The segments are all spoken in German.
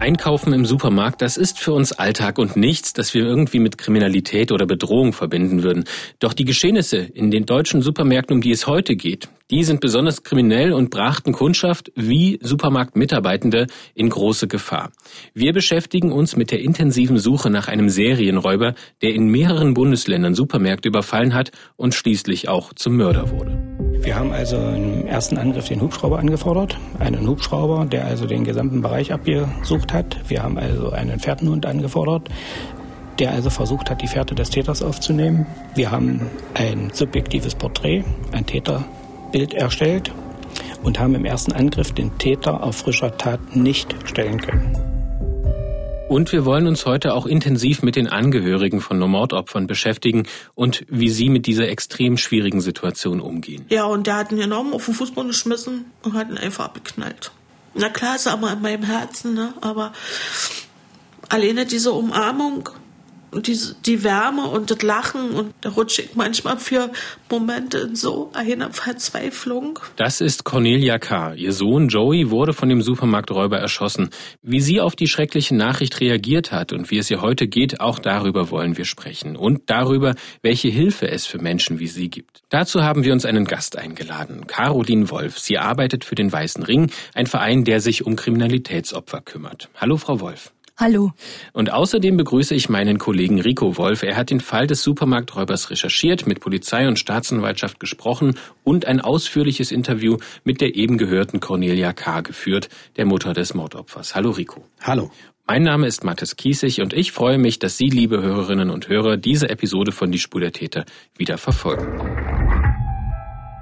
Einkaufen im Supermarkt, das ist für uns Alltag und nichts, das wir irgendwie mit Kriminalität oder Bedrohung verbinden würden. Doch die Geschehnisse in den deutschen Supermärkten, um die es heute geht, die sind besonders kriminell und brachten Kundschaft wie Supermarktmitarbeitende in große Gefahr. Wir beschäftigen uns mit der intensiven Suche nach einem Serienräuber, der in mehreren Bundesländern Supermärkte überfallen hat und schließlich auch zum Mörder wurde. Wir haben also im ersten Angriff den Hubschrauber angefordert, einen Hubschrauber, der also den gesamten Bereich abgesucht hat. Wir haben also einen Fährtenhund angefordert, der also versucht hat, die Fährte des Täters aufzunehmen. Wir haben ein subjektives Porträt, ein Täter Bild erstellt und haben im ersten Angriff den Täter auf frischer Tat nicht stellen können. Und wir wollen uns heute auch intensiv mit den Angehörigen von Mordopfern beschäftigen und wie sie mit dieser extrem schwierigen Situation umgehen. Ja, und der hat ihn genommen, auf den Fußboden geschmissen und hat ihn einfach abgeknallt. Na klar, ist er mal in meinem Herzen, ne? aber alleine diese Umarmung die, die Wärme und das Lachen und da rutsche ich manchmal für Momente in so eine Verzweiflung. Das ist Cornelia K. Ihr Sohn Joey wurde von dem Supermarkträuber erschossen. Wie sie auf die schreckliche Nachricht reagiert hat und wie es ihr heute geht, auch darüber wollen wir sprechen. Und darüber, welche Hilfe es für Menschen wie sie gibt. Dazu haben wir uns einen Gast eingeladen, Caroline Wolf. Sie arbeitet für den Weißen Ring, ein Verein, der sich um Kriminalitätsopfer kümmert. Hallo, Frau Wolf. Hallo. Und außerdem begrüße ich meinen Kollegen Rico Wolf. Er hat den Fall des Supermarkträubers recherchiert, mit Polizei und Staatsanwaltschaft gesprochen und ein ausführliches Interview mit der eben gehörten Cornelia K. geführt, der Mutter des Mordopfers. Hallo Rico. Hallo. Mein Name ist Mathis Kiesig und ich freue mich, dass Sie, liebe Hörerinnen und Hörer, diese Episode von Die Spur der Täter wieder verfolgen.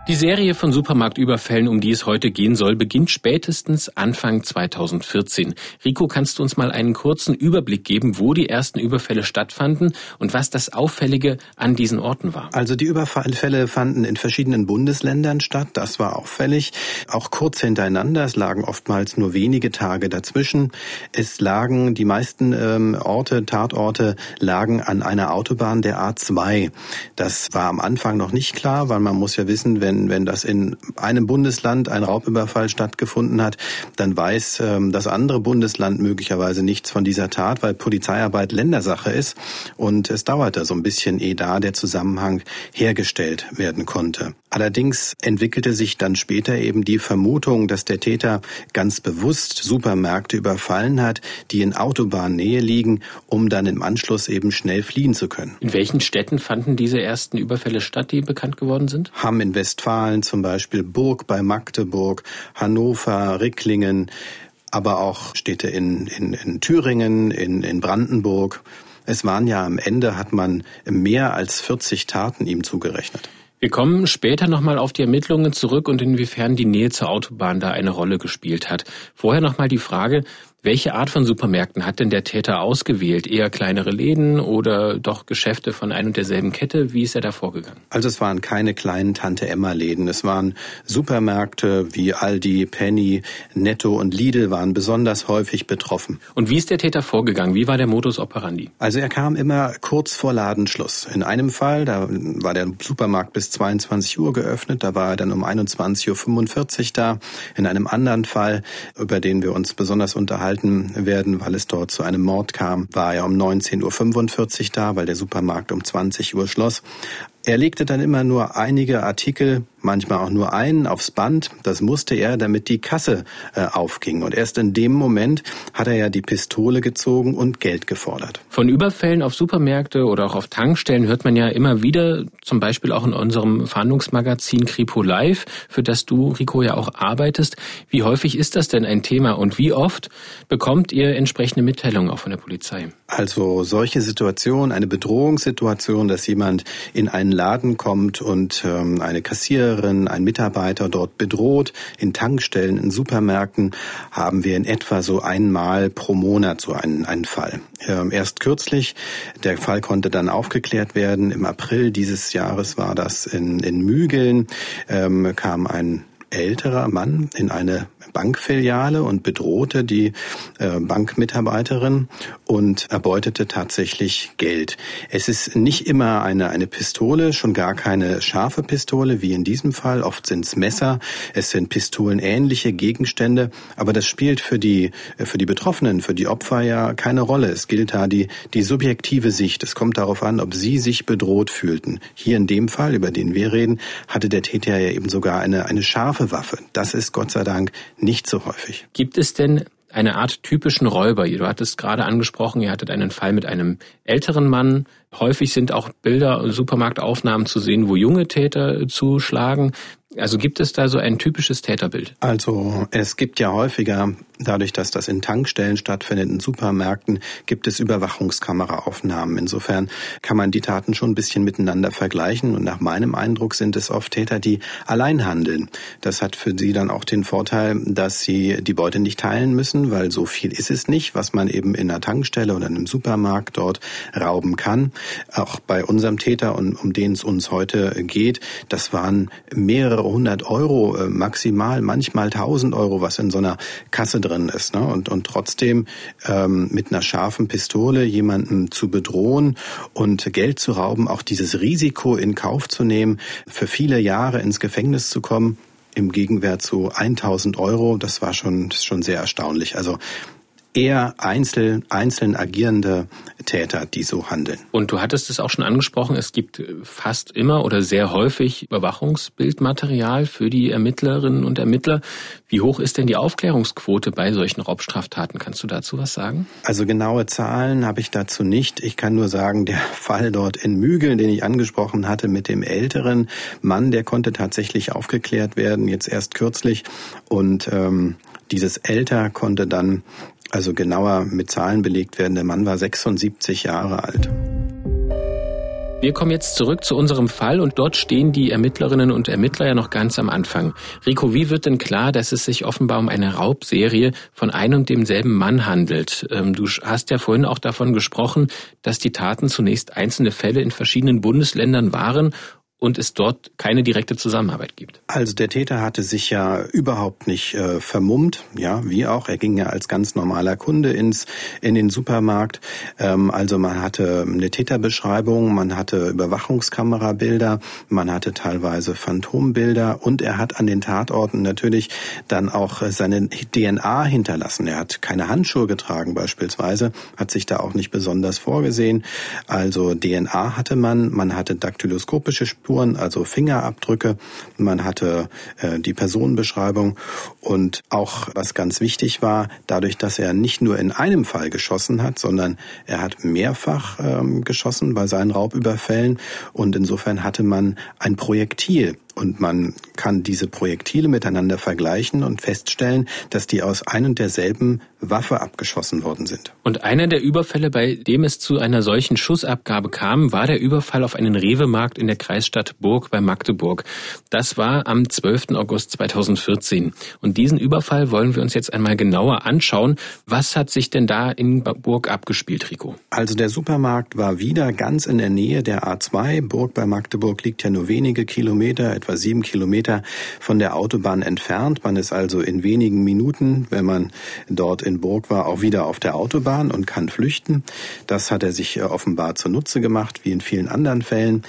Die Serie von Supermarktüberfällen, um die es heute gehen soll, beginnt spätestens Anfang 2014. Rico, kannst du uns mal einen kurzen Überblick geben, wo die ersten Überfälle stattfanden und was das Auffällige an diesen Orten war? Also die Überfälle fanden in verschiedenen Bundesländern statt. Das war auffällig. Auch kurz hintereinander. Es lagen oftmals nur wenige Tage dazwischen. Es lagen die meisten ähm, Orte, Tatorte lagen an einer Autobahn der A2. Das war am Anfang noch nicht klar, weil man muss ja wissen, wenn wenn, wenn das in einem Bundesland ein Raubüberfall stattgefunden hat, dann weiß ähm, das andere Bundesland möglicherweise nichts von dieser Tat, weil Polizeiarbeit Ländersache ist. Und es dauerte so ein bisschen, ehe da der Zusammenhang hergestellt werden konnte. Allerdings entwickelte sich dann später eben die Vermutung, dass der Täter ganz bewusst Supermärkte überfallen hat, die in Autobahnnähe liegen, um dann im Anschluss eben schnell fliehen zu können. In welchen Städten fanden diese ersten Überfälle statt, die bekannt geworden sind? Hamm in Westfalen zum Beispiel, Burg bei Magdeburg, Hannover, Ricklingen, aber auch Städte in, in, in Thüringen, in, in Brandenburg. Es waren ja am Ende, hat man mehr als 40 Taten ihm zugerechnet. Wir kommen später nochmal auf die Ermittlungen zurück und inwiefern die Nähe zur Autobahn da eine Rolle gespielt hat. Vorher nochmal die Frage, welche Art von Supermärkten hat denn der Täter ausgewählt? Eher kleinere Läden oder doch Geschäfte von ein und derselben Kette? Wie ist er da vorgegangen? Also es waren keine kleinen Tante-Emma-Läden. Es waren Supermärkte wie Aldi, Penny, Netto und Lidl waren besonders häufig betroffen. Und wie ist der Täter vorgegangen? Wie war der Modus operandi? Also er kam immer kurz vor Ladenschluss. In einem Fall, da war der Supermarkt bis 22 Uhr geöffnet, da war er dann um 21.45 Uhr da. In einem anderen Fall, über den wir uns besonders unterhalten, gehalten werden, weil es dort zu einem Mord kam, war er um 19.45 Uhr da, weil der Supermarkt um 20 Uhr schloss. Er legte dann immer nur einige Artikel, manchmal auch nur einen aufs Band. Das musste er, damit die Kasse äh, aufging. Und erst in dem Moment hat er ja die Pistole gezogen und Geld gefordert. Von Überfällen auf Supermärkte oder auch auf Tankstellen hört man ja immer wieder, zum Beispiel auch in unserem Fahndungsmagazin Kripo Live, für das du, Rico, ja auch arbeitest. Wie häufig ist das denn ein Thema und wie oft bekommt ihr entsprechende Mitteilungen auch von der Polizei? Also solche Situationen, eine Bedrohungssituation, dass jemand in einen Laden kommt und ähm, eine Kassiererin, ein Mitarbeiter dort bedroht, in Tankstellen, in Supermärkten, haben wir in etwa so einmal pro Monat so einen, einen Fall. Ähm, erst kürzlich, der Fall konnte dann aufgeklärt werden. Im April dieses Jahres war das in, in Mügeln, ähm, kam ein älterer Mann in eine Bankfiliale und bedrohte die äh, Bankmitarbeiterin und erbeutete tatsächlich Geld. Es ist nicht immer eine, eine Pistole, schon gar keine scharfe Pistole, wie in diesem Fall. Oft sind es Messer, es sind pistolenähnliche Gegenstände, aber das spielt für die, für die Betroffenen, für die Opfer ja keine Rolle. Es gilt da die, die subjektive Sicht. Es kommt darauf an, ob sie sich bedroht fühlten. Hier in dem Fall, über den wir reden, hatte der Täter ja eben sogar eine, eine scharfe Waffe. Das ist Gott sei Dank nicht so häufig. Gibt es denn eine Art typischen Räuber? Du hattest gerade angesprochen, ihr hattet einen Fall mit einem älteren Mann. Häufig sind auch Bilder, Supermarktaufnahmen zu sehen, wo junge Täter zuschlagen. Also gibt es da so ein typisches Täterbild? Also es gibt ja häufiger, dadurch, dass das in Tankstellen stattfindet, in Supermärkten, gibt es Überwachungskameraaufnahmen. Insofern kann man die Taten schon ein bisschen miteinander vergleichen. Und nach meinem Eindruck sind es oft Täter, die allein handeln. Das hat für sie dann auch den Vorteil, dass sie die Beute nicht teilen müssen, weil so viel ist es nicht, was man eben in einer Tankstelle oder in einem Supermarkt dort rauben kann. Auch bei unserem Täter, um den es uns heute geht, das waren mehrere hundert Euro äh, maximal, manchmal tausend Euro, was in so einer Kasse drin ist. Ne? Und, und trotzdem ähm, mit einer scharfen Pistole jemanden zu bedrohen und Geld zu rauben, auch dieses Risiko in Kauf zu nehmen, für viele Jahre ins Gefängnis zu kommen, im Gegenwert zu 1000 Euro, das war schon, schon sehr erstaunlich. Also eher einzeln, einzeln agierende Täter, die so handeln. Und du hattest es auch schon angesprochen, es gibt fast immer oder sehr häufig Überwachungsbildmaterial für die Ermittlerinnen und Ermittler. Wie hoch ist denn die Aufklärungsquote bei solchen Raubstraftaten? Kannst du dazu was sagen? Also genaue Zahlen habe ich dazu nicht. Ich kann nur sagen, der Fall dort in Mügeln, den ich angesprochen hatte mit dem älteren Mann, der konnte tatsächlich aufgeklärt werden, jetzt erst kürzlich. Und ähm, dieses Älter konnte dann also genauer mit Zahlen belegt werden. Der Mann war 76 Jahre alt. Wir kommen jetzt zurück zu unserem Fall und dort stehen die Ermittlerinnen und Ermittler ja noch ganz am Anfang. Rico, wie wird denn klar, dass es sich offenbar um eine Raubserie von einem und demselben Mann handelt? Ähm, du hast ja vorhin auch davon gesprochen, dass die Taten zunächst einzelne Fälle in verschiedenen Bundesländern waren und es dort keine direkte Zusammenarbeit gibt. Also der Täter hatte sich ja überhaupt nicht äh, vermummt, ja, wie auch. Er ging ja als ganz normaler Kunde ins in den Supermarkt. Ähm, also man hatte eine Täterbeschreibung, man hatte Überwachungskamerabilder, man hatte teilweise Phantombilder und er hat an den Tatorten natürlich dann auch seine DNA hinterlassen. Er hat keine Handschuhe getragen beispielsweise, hat sich da auch nicht besonders vorgesehen. Also DNA hatte man, man hatte daktyloskopische Spuren Spuren, also Fingerabdrücke. Man hatte äh, die Personenbeschreibung und auch was ganz wichtig war, dadurch, dass er nicht nur in einem Fall geschossen hat, sondern er hat mehrfach ähm, geschossen bei seinen Raubüberfällen und insofern hatte man ein Projektil und man kann diese Projektile miteinander vergleichen und feststellen, dass die aus ein und derselben Waffe abgeschossen worden sind. Und einer der Überfälle, bei dem es zu einer solchen Schussabgabe kam, war der Überfall auf einen Rewe-Markt in der Kreisstadt Burg bei Magdeburg. Das war am 12. August 2014. Und diesen Überfall wollen wir uns jetzt einmal genauer anschauen. Was hat sich denn da in Burg abgespielt, Rico? Also der Supermarkt war wieder ganz in der Nähe der A2. Burg bei Magdeburg liegt ja nur wenige Kilometer, etwa sieben Kilometer von der Autobahn entfernt. Man ist also in wenigen Minuten, wenn man dort in Burg war, auch wieder auf der Autobahn und kann flüchten. Das hat er sich äh, offenbar zunutze gemacht, wie in vielen anderen Fällen.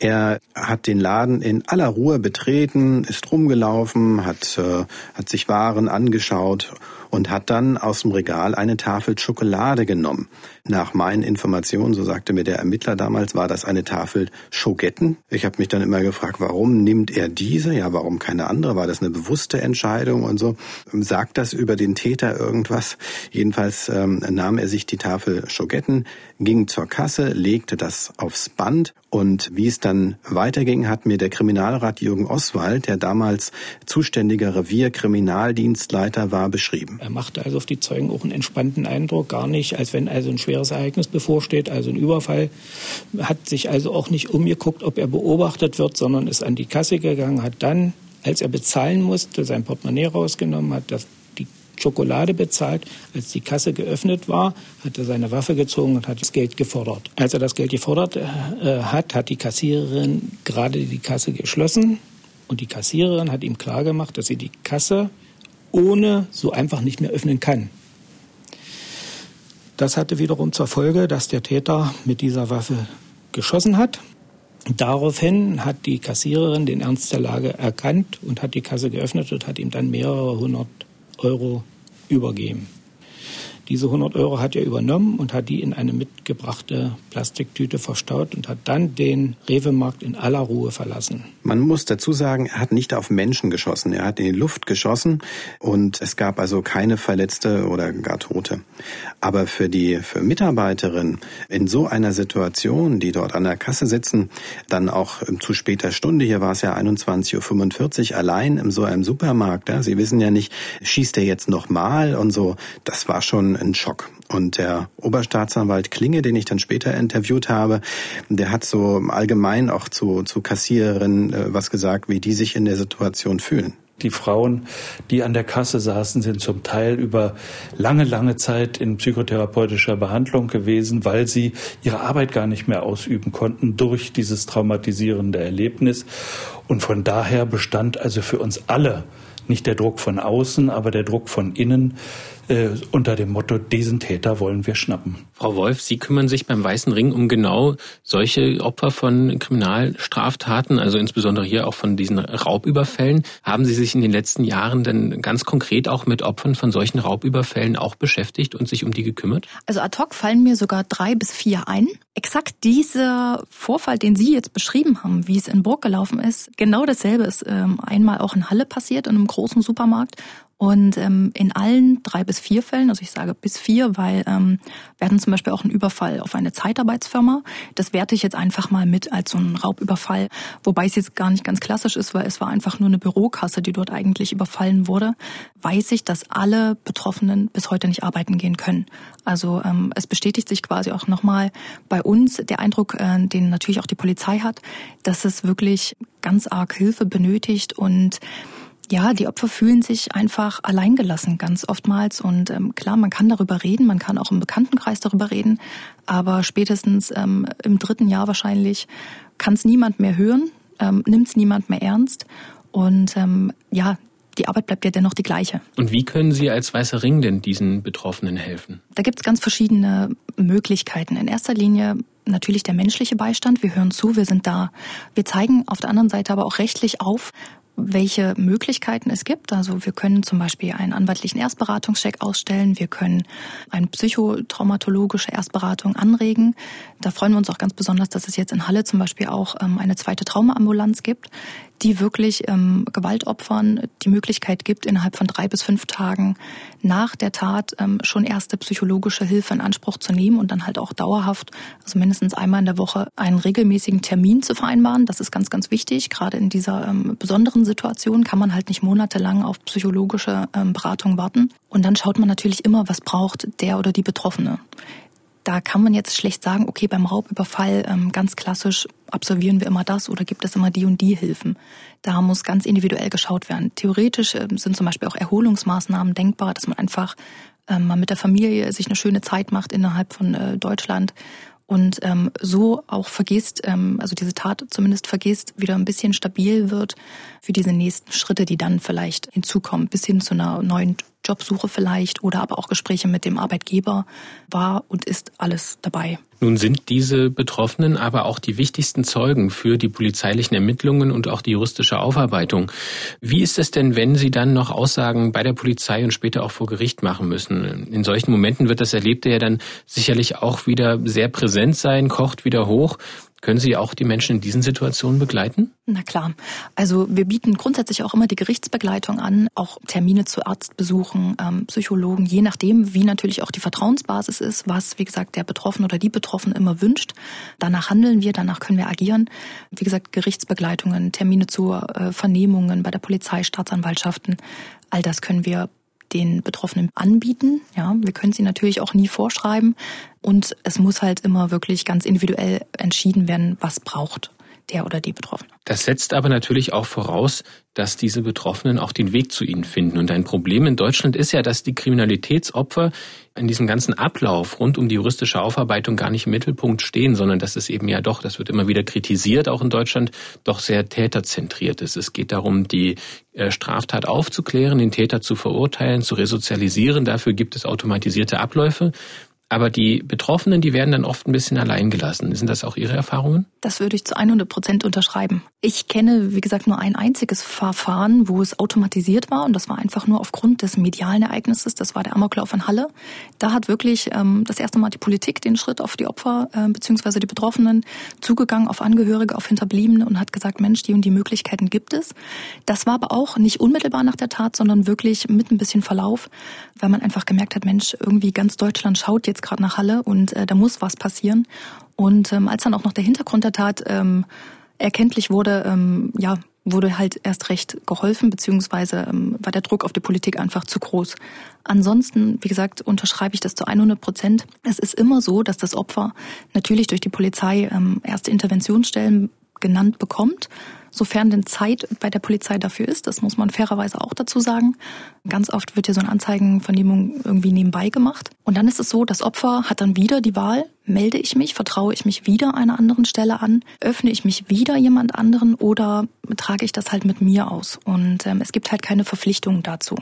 Er hat den Laden in aller Ruhe betreten, ist rumgelaufen, hat, äh, hat sich Waren angeschaut und hat dann aus dem Regal eine Tafel Schokolade genommen. Nach meinen Informationen, so sagte mir der Ermittler damals, war das eine Tafel Schogetten. Ich habe mich dann immer gefragt, warum nimmt er diese? Ja, warum keine andere? War das eine bewusste Entscheidung und so? Sagt das über den Täter irgendwas? Jedenfalls ähm, nahm er sich die Tafel Schogetten, ging zur Kasse, legte das aufs Band und wie es dann weiterging, hat mir der Kriminalrat Jürgen Oswald, der damals zuständiger Revierkriminaldienstleiter war, beschrieben. Er machte also auf die Zeugen auch einen entspannten Eindruck, gar nicht, als wenn also ein schwerer schweres Ereignis bevorsteht, also ein Überfall, hat sich also auch nicht umgeguckt, ob er beobachtet wird, sondern ist an die Kasse gegangen, hat dann, als er bezahlen musste, sein Portemonnaie rausgenommen, hat das, die Schokolade bezahlt. Als die Kasse geöffnet war, hat er seine Waffe gezogen und hat das Geld gefordert. Als er das Geld gefordert äh, hat, hat die Kassiererin gerade die Kasse geschlossen und die Kassiererin hat ihm klargemacht, dass sie die Kasse ohne so einfach nicht mehr öffnen kann. Das hatte wiederum zur Folge, dass der Täter mit dieser Waffe geschossen hat. Daraufhin hat die Kassiererin den Ernst der Lage erkannt und hat die Kasse geöffnet und hat ihm dann mehrere hundert Euro übergeben. Diese 100 Euro hat er übernommen und hat die in eine mitgebrachte Plastiktüte verstaut und hat dann den Rewe-Markt in aller Ruhe verlassen. Man muss dazu sagen, er hat nicht auf Menschen geschossen, er hat in die Luft geschossen und es gab also keine Verletzte oder gar Tote. Aber für die für Mitarbeiterin in so einer Situation, die dort an der Kasse sitzen, dann auch zu später Stunde, hier war es ja 21.45 Uhr, allein in so einem Supermarkt, ja, Sie wissen ja nicht, schießt er jetzt nochmal und so, das war schon ein Schock. Und der Oberstaatsanwalt Klinge, den ich dann später interviewt habe, der hat so allgemein auch zu, zu Kassiererinnen äh, was gesagt, wie die sich in der Situation fühlen. Die Frauen, die an der Kasse saßen, sind zum Teil über lange, lange Zeit in psychotherapeutischer Behandlung gewesen, weil sie ihre Arbeit gar nicht mehr ausüben konnten durch dieses traumatisierende Erlebnis. Und von daher bestand also für uns alle nicht der Druck von außen, aber der Druck von innen, äh, unter dem Motto, diesen Täter wollen wir schnappen. Frau Wolf, Sie kümmern sich beim Weißen Ring um genau solche Opfer von Kriminalstraftaten, also insbesondere hier auch von diesen Raubüberfällen. Haben Sie sich in den letzten Jahren denn ganz konkret auch mit Opfern von solchen Raubüberfällen auch beschäftigt und sich um die gekümmert? Also ad hoc fallen mir sogar drei bis vier ein. Exakt dieser Vorfall, den Sie jetzt beschrieben haben, wie es in Burg gelaufen ist, genau dasselbe ist ähm, einmal auch in Halle passiert, in einem großen Supermarkt. Und ähm, in allen drei bis vier Fällen, also ich sage bis vier, weil ähm, wir hatten zum Beispiel auch einen Überfall auf eine Zeitarbeitsfirma. Das werte ich jetzt einfach mal mit als so einen Raubüberfall, wobei es jetzt gar nicht ganz klassisch ist, weil es war einfach nur eine Bürokasse, die dort eigentlich überfallen wurde. Weiß ich, dass alle Betroffenen bis heute nicht arbeiten gehen können. Also ähm, es bestätigt sich quasi auch nochmal bei uns der Eindruck, äh, den natürlich auch die Polizei hat, dass es wirklich ganz arg Hilfe benötigt und ja, die Opfer fühlen sich einfach alleingelassen, ganz oftmals. Und ähm, klar, man kann darüber reden, man kann auch im Bekanntenkreis darüber reden, aber spätestens ähm, im dritten Jahr wahrscheinlich kann es niemand mehr hören, ähm, nimmt es niemand mehr ernst. Und ähm, ja, die Arbeit bleibt ja dennoch die gleiche. Und wie können Sie als Weißer Ring denn diesen Betroffenen helfen? Da gibt es ganz verschiedene Möglichkeiten. In erster Linie natürlich der menschliche Beistand. Wir hören zu, wir sind da. Wir zeigen auf der anderen Seite aber auch rechtlich auf, welche Möglichkeiten es gibt. Also wir können zum Beispiel einen anwaltlichen Erstberatungscheck ausstellen. Wir können eine psychotraumatologische Erstberatung anregen. Da freuen wir uns auch ganz besonders, dass es jetzt in Halle zum Beispiel auch ähm, eine zweite Traumaambulanz gibt, die wirklich ähm, Gewaltopfern die Möglichkeit gibt, innerhalb von drei bis fünf Tagen nach der Tat ähm, schon erste psychologische Hilfe in Anspruch zu nehmen und dann halt auch dauerhaft, also mindestens einmal in der Woche, einen regelmäßigen Termin zu vereinbaren. Das ist ganz, ganz wichtig. Gerade in dieser ähm, besonderen Situation kann man halt nicht monatelang auf psychologische ähm, Beratung warten. Und dann schaut man natürlich immer, was braucht der oder die Betroffene da kann man jetzt schlecht sagen, okay, beim Raubüberfall ähm, ganz klassisch absolvieren wir immer das oder gibt es immer die und die Hilfen. Da muss ganz individuell geschaut werden. Theoretisch äh, sind zum Beispiel auch Erholungsmaßnahmen denkbar, dass man einfach ähm, mal mit der Familie sich eine schöne Zeit macht innerhalb von äh, Deutschland und ähm, so auch vergisst, ähm, also diese Tat zumindest vergisst, wieder ein bisschen stabil wird für diese nächsten Schritte, die dann vielleicht hinzukommen, bis hin zu einer neuen Jobsuche vielleicht oder aber auch Gespräche mit dem Arbeitgeber war und ist alles dabei. Nun sind diese Betroffenen aber auch die wichtigsten Zeugen für die polizeilichen Ermittlungen und auch die juristische Aufarbeitung. Wie ist es denn, wenn Sie dann noch Aussagen bei der Polizei und später auch vor Gericht machen müssen? In solchen Momenten wird das Erlebte ja dann sicherlich auch wieder sehr präsent sein, kocht wieder hoch. Können Sie auch die Menschen in diesen Situationen begleiten? Na klar. Also wir bieten grundsätzlich auch immer die Gerichtsbegleitung an, auch Termine zu Arztbesuchen, ähm, Psychologen, je nachdem, wie natürlich auch die Vertrauensbasis ist, was, wie gesagt, der Betroffene oder die Betroffene immer wünscht. Danach handeln wir, danach können wir agieren. Wie gesagt, Gerichtsbegleitungen, Termine zu äh, Vernehmungen bei der Polizei, Staatsanwaltschaften, all das können wir den Betroffenen anbieten. Ja, wir können sie natürlich auch nie vorschreiben und es muss halt immer wirklich ganz individuell entschieden werden, was braucht der oder die Betroffene. Das setzt aber natürlich auch voraus, dass diese Betroffenen auch den Weg zu ihnen finden. Und ein Problem in Deutschland ist ja, dass die Kriminalitätsopfer in diesem ganzen Ablauf rund um die juristische Aufarbeitung gar nicht im Mittelpunkt stehen, sondern dass es eben ja doch, das wird immer wieder kritisiert, auch in Deutschland, doch sehr täterzentriert ist. Es geht darum, die äh, Straftat aufzuklären, den Täter zu verurteilen, zu resozialisieren. Dafür gibt es automatisierte Abläufe. Aber die Betroffenen, die werden dann oft ein bisschen allein gelassen. Sind das auch Ihre Erfahrungen? Das würde ich zu 100 Prozent unterschreiben. Ich kenne, wie gesagt, nur ein einziges Verfahren, wo es automatisiert war. Und das war einfach nur aufgrund des medialen Ereignisses. Das war der Amoklauf in Halle. Da hat wirklich ähm, das erste Mal die Politik den Schritt auf die Opfer äh, bzw. die Betroffenen zugegangen, auf Angehörige, auf Hinterbliebene und hat gesagt, Mensch, die und die Möglichkeiten gibt es. Das war aber auch nicht unmittelbar nach der Tat, sondern wirklich mit ein bisschen Verlauf, weil man einfach gemerkt hat, Mensch, irgendwie ganz Deutschland schaut jetzt gerade nach Halle und äh, da muss was passieren. Und ähm, als dann auch noch der Hintergrund der Tat ähm, erkenntlich wurde, ähm, ja, wurde halt erst recht geholfen, beziehungsweise ähm, war der Druck auf die Politik einfach zu groß. Ansonsten, wie gesagt, unterschreibe ich das zu 100 Prozent. Es ist immer so, dass das Opfer natürlich durch die Polizei ähm, erste Interventionsstellen genannt bekommt sofern denn Zeit bei der Polizei dafür ist. Das muss man fairerweise auch dazu sagen. Ganz oft wird ja so eine Anzeigenvernehmung irgendwie nebenbei gemacht. Und dann ist es so, das Opfer hat dann wieder die Wahl, melde ich mich, vertraue ich mich wieder einer anderen Stelle an, öffne ich mich wieder jemand anderen oder trage ich das halt mit mir aus. Und ähm, es gibt halt keine Verpflichtungen dazu.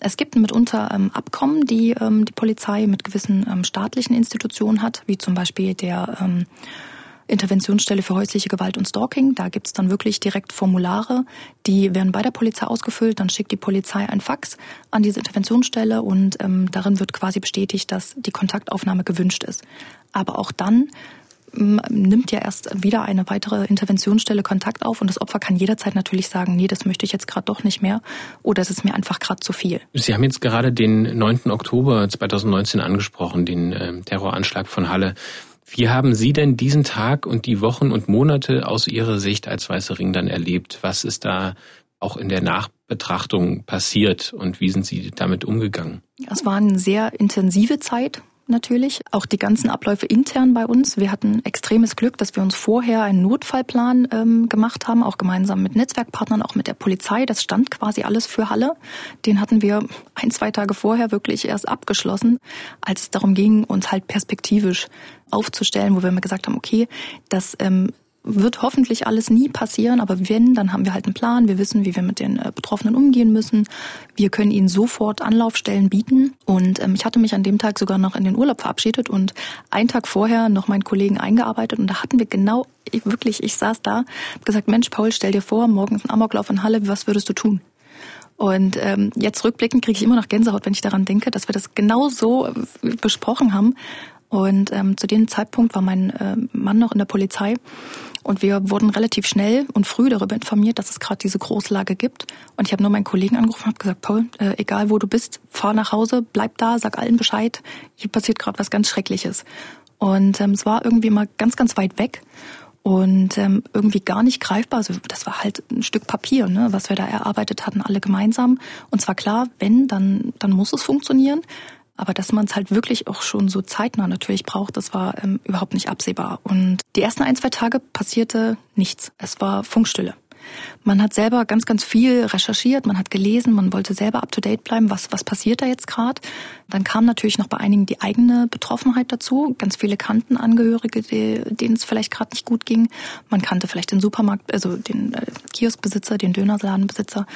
Es gibt mitunter ähm, Abkommen, die ähm, die Polizei mit gewissen ähm, staatlichen Institutionen hat, wie zum Beispiel der ähm, Interventionsstelle für häusliche Gewalt und Stalking. Da gibt's dann wirklich direkt Formulare, die werden bei der Polizei ausgefüllt. Dann schickt die Polizei ein Fax an diese Interventionsstelle und ähm, darin wird quasi bestätigt, dass die Kontaktaufnahme gewünscht ist. Aber auch dann ähm, nimmt ja erst wieder eine weitere Interventionsstelle Kontakt auf und das Opfer kann jederzeit natürlich sagen, nee, das möchte ich jetzt gerade doch nicht mehr oder es ist mir einfach gerade zu viel. Sie haben jetzt gerade den 9. Oktober 2019 angesprochen, den äh, Terroranschlag von Halle. Wie haben Sie denn diesen Tag und die Wochen und Monate aus Ihrer Sicht als Weiße Ring dann erlebt? Was ist da auch in der Nachbetrachtung passiert und wie sind Sie damit umgegangen? Es war eine sehr intensive Zeit natürlich. Auch die ganzen Abläufe intern bei uns. Wir hatten extremes Glück, dass wir uns vorher einen Notfallplan ähm, gemacht haben, auch gemeinsam mit Netzwerkpartnern, auch mit der Polizei. Das stand quasi alles für Halle. Den hatten wir ein, zwei Tage vorher wirklich erst abgeschlossen, als es darum ging, uns halt perspektivisch aufzustellen, wo wir mir gesagt haben, okay, das ähm, wird hoffentlich alles nie passieren, aber wenn, dann haben wir halt einen Plan. Wir wissen, wie wir mit den äh, Betroffenen umgehen müssen. Wir können ihnen sofort Anlaufstellen bieten. Und ähm, ich hatte mich an dem Tag sogar noch in den Urlaub verabschiedet und einen Tag vorher noch meinen Kollegen eingearbeitet. Und da hatten wir genau, ich, wirklich, ich saß da, hab gesagt, Mensch, Paul, stell dir vor, morgen ist ein Amoklauf in Halle, was würdest du tun? Und ähm, jetzt rückblickend kriege ich immer noch Gänsehaut, wenn ich daran denke, dass wir das genau so äh, besprochen haben. Und ähm, zu dem Zeitpunkt war mein äh, Mann noch in der Polizei und wir wurden relativ schnell und früh darüber informiert, dass es gerade diese Großlage gibt. Und ich habe nur meinen Kollegen angerufen und habe gesagt, Paul, äh, egal wo du bist, fahr nach Hause, bleib da, sag allen Bescheid. Hier passiert gerade was ganz Schreckliches. Und ähm, es war irgendwie mal ganz, ganz weit weg und ähm, irgendwie gar nicht greifbar. Also das war halt ein Stück Papier, ne, was wir da erarbeitet hatten, alle gemeinsam. Und zwar klar, wenn, dann, dann muss es funktionieren. Aber dass man es halt wirklich auch schon so zeitnah natürlich braucht, das war ähm, überhaupt nicht absehbar. Und die ersten ein, zwei Tage passierte nichts. Es war Funkstille. Man hat selber ganz, ganz viel recherchiert, man hat gelesen, man wollte selber up-to-date bleiben, was, was passiert da jetzt gerade. Dann kam natürlich noch bei einigen die eigene Betroffenheit dazu. Ganz viele kannten Angehörige, denen es vielleicht gerade nicht gut ging. Man kannte vielleicht den Supermarkt, also den äh, Kioskbesitzer, den Dönerladenbesitzer,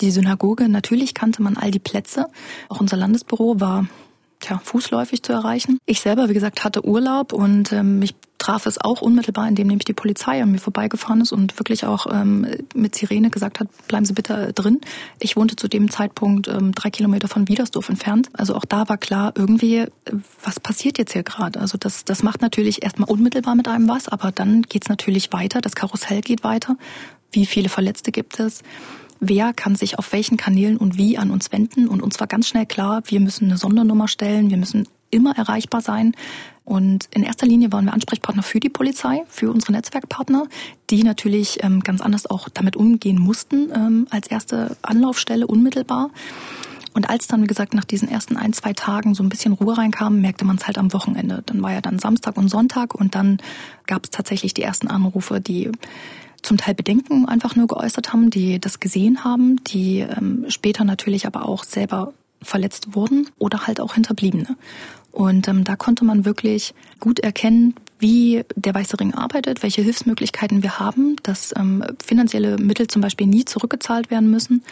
die Synagoge. Natürlich kannte man all die Plätze. Auch unser Landesbüro war tja, fußläufig zu erreichen. Ich selber, wie gesagt, hatte Urlaub und ähm, mich traf es auch unmittelbar, indem nämlich die Polizei an mir vorbeigefahren ist und wirklich auch ähm, mit Sirene gesagt hat, bleiben Sie bitte drin. Ich wohnte zu dem Zeitpunkt ähm, drei Kilometer von Wiedersdorf entfernt. Also auch da war klar, irgendwie, äh, was passiert jetzt hier gerade? Also das, das macht natürlich erstmal unmittelbar mit einem was, aber dann geht's natürlich weiter, das Karussell geht weiter. Wie viele Verletzte gibt es? wer kann sich auf welchen Kanälen und wie an uns wenden. Und uns war ganz schnell klar, wir müssen eine Sondernummer stellen, wir müssen immer erreichbar sein. Und in erster Linie waren wir Ansprechpartner für die Polizei, für unsere Netzwerkpartner, die natürlich ähm, ganz anders auch damit umgehen mussten ähm, als erste Anlaufstelle unmittelbar. Und als dann, wie gesagt, nach diesen ersten ein, zwei Tagen so ein bisschen Ruhe reinkam, merkte man es halt am Wochenende. Dann war ja dann Samstag und Sonntag und dann gab es tatsächlich die ersten Anrufe, die zum Teil Bedenken einfach nur geäußert haben, die das gesehen haben, die ähm, später natürlich aber auch selber verletzt wurden oder halt auch Hinterbliebene. Und ähm, da konnte man wirklich gut erkennen, wie der Weiße Ring arbeitet, welche Hilfsmöglichkeiten wir haben, dass ähm, finanzielle Mittel zum Beispiel nie zurückgezahlt werden müssen.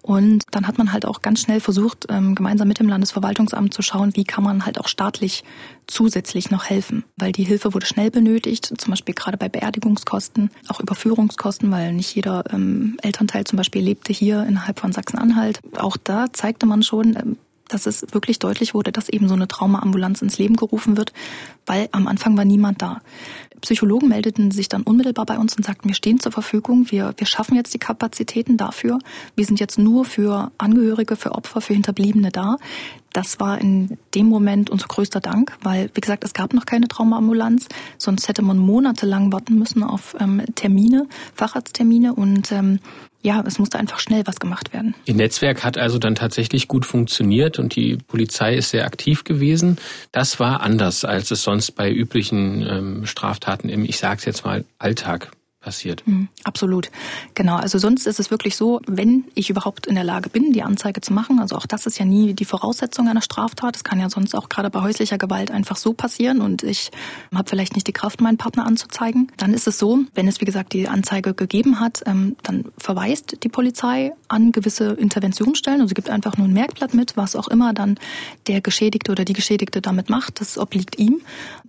Und dann hat man halt auch ganz schnell versucht, ähm, gemeinsam mit dem Landesverwaltungsamt zu schauen, wie kann man halt auch staatlich zusätzlich noch helfen. Weil die Hilfe wurde schnell benötigt, zum Beispiel gerade bei Beerdigungskosten, auch Überführungskosten, weil nicht jeder ähm, Elternteil zum Beispiel lebte hier innerhalb von Sachsen-Anhalt. Auch da zeigte man schon, ähm, dass es wirklich deutlich wurde, dass eben so eine Traumaambulanz ins Leben gerufen wird, weil am Anfang war niemand da. Psychologen meldeten sich dann unmittelbar bei uns und sagten, wir stehen zur Verfügung, wir, wir schaffen jetzt die Kapazitäten dafür. Wir sind jetzt nur für Angehörige, für Opfer, für Hinterbliebene da. Das war in dem Moment unser größter Dank, weil, wie gesagt, es gab noch keine Traumaambulanz, sonst hätte man monatelang warten müssen auf ähm, Termine, Facharzttermine und ähm, ja, es musste einfach schnell was gemacht werden. Ihr Netzwerk hat also dann tatsächlich gut funktioniert und die Polizei ist sehr aktiv gewesen. Das war anders, als es sonst bei üblichen ähm, Straftaten im, ich sag's jetzt mal, Alltag passiert. Mhm, absolut. Genau. Also sonst ist es wirklich so, wenn ich überhaupt in der Lage bin, die Anzeige zu machen, also auch das ist ja nie die Voraussetzung einer Straftat. Das kann ja sonst auch gerade bei häuslicher Gewalt einfach so passieren und ich habe vielleicht nicht die Kraft, meinen Partner anzuzeigen. Dann ist es so, wenn es wie gesagt die Anzeige gegeben hat, ähm, dann verweist die Polizei an gewisse Interventionsstellen. Also gibt einfach nur ein Merkblatt mit, was auch immer dann der Geschädigte oder die Geschädigte damit macht. Das obliegt ihm.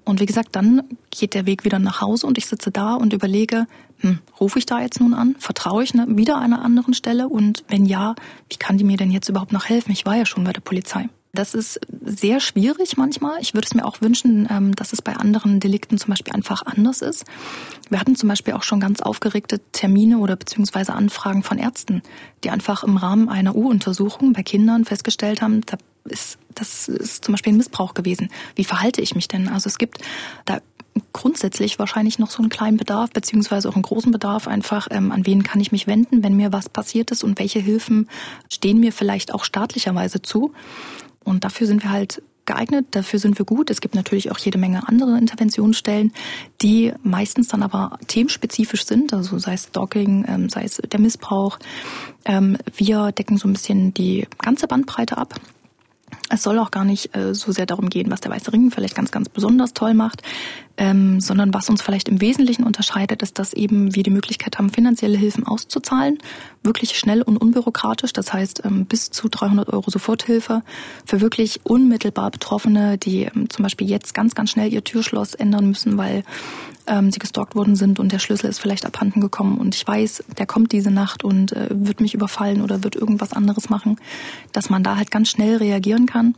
Und wie gesagt, dann geht der Weg wieder nach Hause und ich sitze da und überlege, hm, rufe ich da jetzt nun an? Vertraue ich ne, wieder einer anderen Stelle? Und wenn ja, wie kann die mir denn jetzt überhaupt noch helfen? Ich war ja schon bei der Polizei. Das ist sehr schwierig manchmal. Ich würde es mir auch wünschen, ähm, dass es bei anderen Delikten zum Beispiel einfach anders ist. Wir hatten zum Beispiel auch schon ganz aufgeregte Termine oder beziehungsweise Anfragen von Ärzten, die einfach im Rahmen einer U-Untersuchung bei Kindern festgestellt haben, da ist, das ist zum Beispiel ein Missbrauch gewesen. Wie verhalte ich mich denn? Also es gibt da grundsätzlich wahrscheinlich noch so einen kleinen Bedarf, beziehungsweise auch einen großen Bedarf einfach, ähm, an wen kann ich mich wenden, wenn mir was passiert ist und welche Hilfen stehen mir vielleicht auch staatlicherweise zu. Und dafür sind wir halt geeignet, dafür sind wir gut. Es gibt natürlich auch jede Menge andere Interventionsstellen, die meistens dann aber themenspezifisch sind, also sei es Stalking, ähm, sei es der Missbrauch. Ähm, wir decken so ein bisschen die ganze Bandbreite ab. Es soll auch gar nicht äh, so sehr darum gehen, was der Weiße Ring vielleicht ganz, ganz besonders toll macht, ähm, sondern was uns vielleicht im Wesentlichen unterscheidet, ist, dass eben wir die Möglichkeit haben, finanzielle Hilfen auszuzahlen, wirklich schnell und unbürokratisch, das heißt ähm, bis zu 300 Euro Soforthilfe für wirklich unmittelbar Betroffene, die ähm, zum Beispiel jetzt ganz, ganz schnell ihr Türschloss ändern müssen, weil ähm, sie gestalkt worden sind und der Schlüssel ist vielleicht abhanden gekommen. Und ich weiß, der kommt diese Nacht und äh, wird mich überfallen oder wird irgendwas anderes machen, dass man da halt ganz schnell reagieren kann.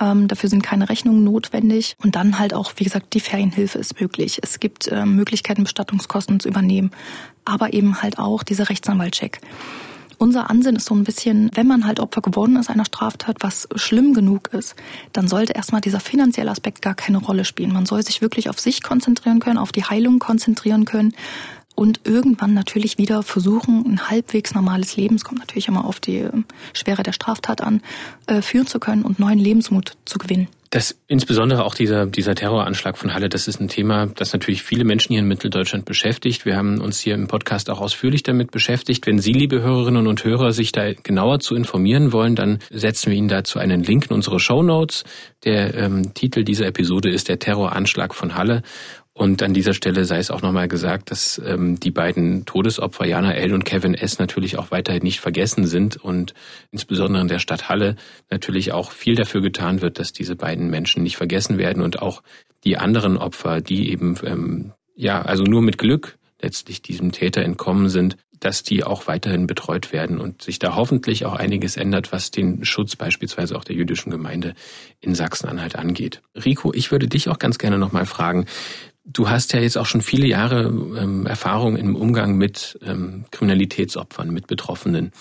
Ähm, dafür sind keine Rechnungen notwendig. Und dann halt auch, wie gesagt, die Ferienhilfe ist möglich. Es gibt äh, Möglichkeiten, Bestattungskosten zu übernehmen, aber eben halt auch dieser Rechtsanwaltcheck. Unser Ansinn ist so ein bisschen, wenn man halt Opfer geworden ist einer Straftat, was schlimm genug ist, dann sollte erstmal dieser finanzielle Aspekt gar keine Rolle spielen. Man soll sich wirklich auf sich konzentrieren können, auf die Heilung konzentrieren können und irgendwann natürlich wieder versuchen, ein halbwegs normales Leben, es kommt natürlich immer auf die ähm, Schwere der Straftat an, äh, führen zu können und neuen Lebensmut zu gewinnen. Das insbesondere auch dieser, dieser Terroranschlag von Halle, das ist ein Thema, das natürlich viele Menschen hier in Mitteldeutschland beschäftigt. Wir haben uns hier im Podcast auch ausführlich damit beschäftigt. Wenn Sie, liebe Hörerinnen und Hörer, sich da genauer zu informieren wollen, dann setzen wir Ihnen dazu einen Link in unsere Show Notes. Der ähm, Titel dieser Episode ist der Terroranschlag von Halle. Und an dieser Stelle sei es auch nochmal gesagt, dass ähm, die beiden Todesopfer Jana L. und Kevin S. natürlich auch weiterhin nicht vergessen sind und insbesondere in der Stadt Halle natürlich auch viel dafür getan wird, dass diese beiden Menschen nicht vergessen werden und auch die anderen Opfer, die eben ähm, ja also nur mit Glück letztlich diesem Täter entkommen sind, dass die auch weiterhin betreut werden und sich da hoffentlich auch einiges ändert, was den Schutz beispielsweise auch der jüdischen Gemeinde in Sachsen-Anhalt angeht. Rico, ich würde dich auch ganz gerne nochmal fragen, Du hast ja jetzt auch schon viele Jahre ähm, Erfahrung im Umgang mit ähm, Kriminalitätsopfern, mit Betroffenen.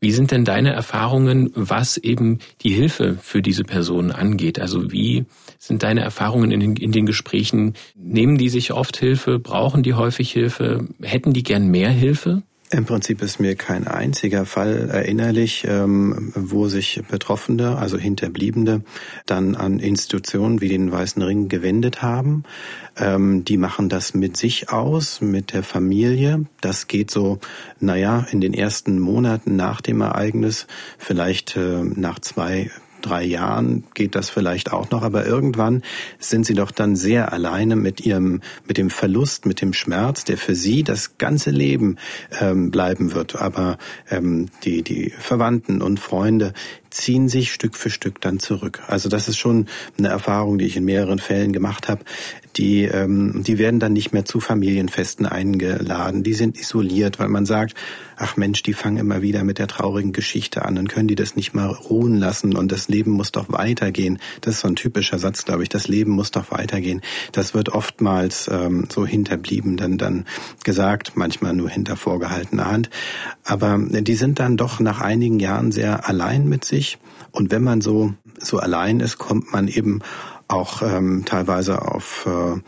Wie sind denn deine Erfahrungen, was eben die Hilfe für diese Personen angeht? Also wie sind deine Erfahrungen in in den Gesprächen? Nehmen die sich oft Hilfe? Brauchen die häufig Hilfe? Hätten die gern mehr Hilfe? Im Prinzip ist mir kein einziger Fall erinnerlich, ähm, wo sich Betroffene, also Hinterbliebene, dann an Institutionen wie den Weißen Ring gewendet haben. Ähm, die machen das mit sich aus, mit der Familie. Das geht so, naja, in den ersten Monaten nach dem Ereignis, vielleicht äh, nach zwei drei Jahren geht das vielleicht auch noch, aber irgendwann sind sie doch dann sehr alleine mit ihrem, mit dem Verlust, mit dem Schmerz, der für sie das ganze Leben ähm, bleiben wird. Aber ähm, die, die Verwandten und Freunde, ziehen sich Stück für Stück dann zurück. Also das ist schon eine Erfahrung, die ich in mehreren Fällen gemacht habe. Die, ähm, die werden dann nicht mehr zu Familienfesten eingeladen. Die sind isoliert, weil man sagt, ach Mensch, die fangen immer wieder mit der traurigen Geschichte an. Dann können die das nicht mal ruhen lassen und das Leben muss doch weitergehen. Das ist so ein typischer Satz, glaube ich. Das Leben muss doch weitergehen. Das wird oftmals ähm, so hinterblieben dann, dann gesagt, manchmal nur hinter vorgehaltener Hand. Aber die sind dann doch nach einigen Jahren sehr allein mit sich sich. Und wenn man so, so allein ist, kommt man eben auch ähm, teilweise auf äh,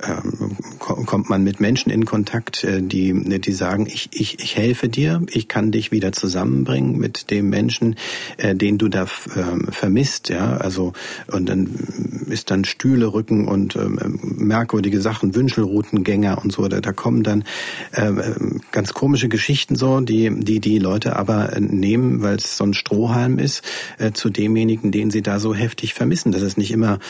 ähm, kommt man mit Menschen in Kontakt, äh, die, die sagen, ich, ich, ich helfe dir, ich kann dich wieder zusammenbringen mit dem Menschen, äh, den du da äh, vermisst, ja, also und dann ist dann Stühle rücken und äh, merkwürdige Sachen, Wünschelroutengänger und so, da, da kommen dann äh, ganz komische Geschichten so, die die die Leute aber nehmen, weil es so ein Strohhalm ist, äh, zu demjenigen, den sie da so heftig vermissen. Das ist nicht immer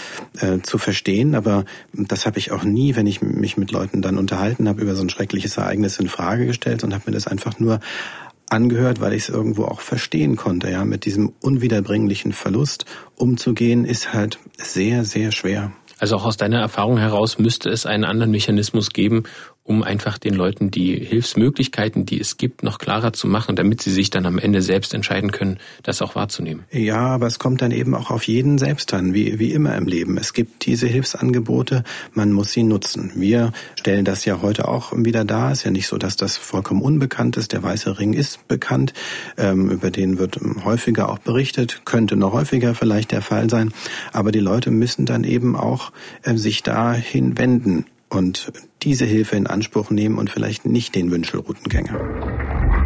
äh, zu verstehen, aber das habe ich auch nie nie, wenn ich mich mit Leuten dann unterhalten habe über so ein schreckliches Ereignis in Frage gestellt und habe mir das einfach nur angehört, weil ich es irgendwo auch verstehen konnte. Ja, mit diesem unwiederbringlichen Verlust umzugehen, ist halt sehr, sehr schwer. Also auch aus deiner Erfahrung heraus müsste es einen anderen Mechanismus geben, um einfach den Leuten die Hilfsmöglichkeiten, die es gibt, noch klarer zu machen, damit sie sich dann am Ende selbst entscheiden können, das auch wahrzunehmen. Ja, aber es kommt dann eben auch auf jeden selbst an, wie, wie immer im Leben. Es gibt diese Hilfsangebote, man muss sie nutzen. Wir stellen das ja heute auch wieder dar. Es ist ja nicht so, dass das vollkommen unbekannt ist. Der Weiße Ring ist bekannt, ähm, über den wird häufiger auch berichtet, könnte noch häufiger vielleicht der Fall sein. Aber die Leute müssen dann eben auch äh, sich dahin wenden und diese Hilfe in Anspruch nehmen und vielleicht nicht den Wünschelroutengänger.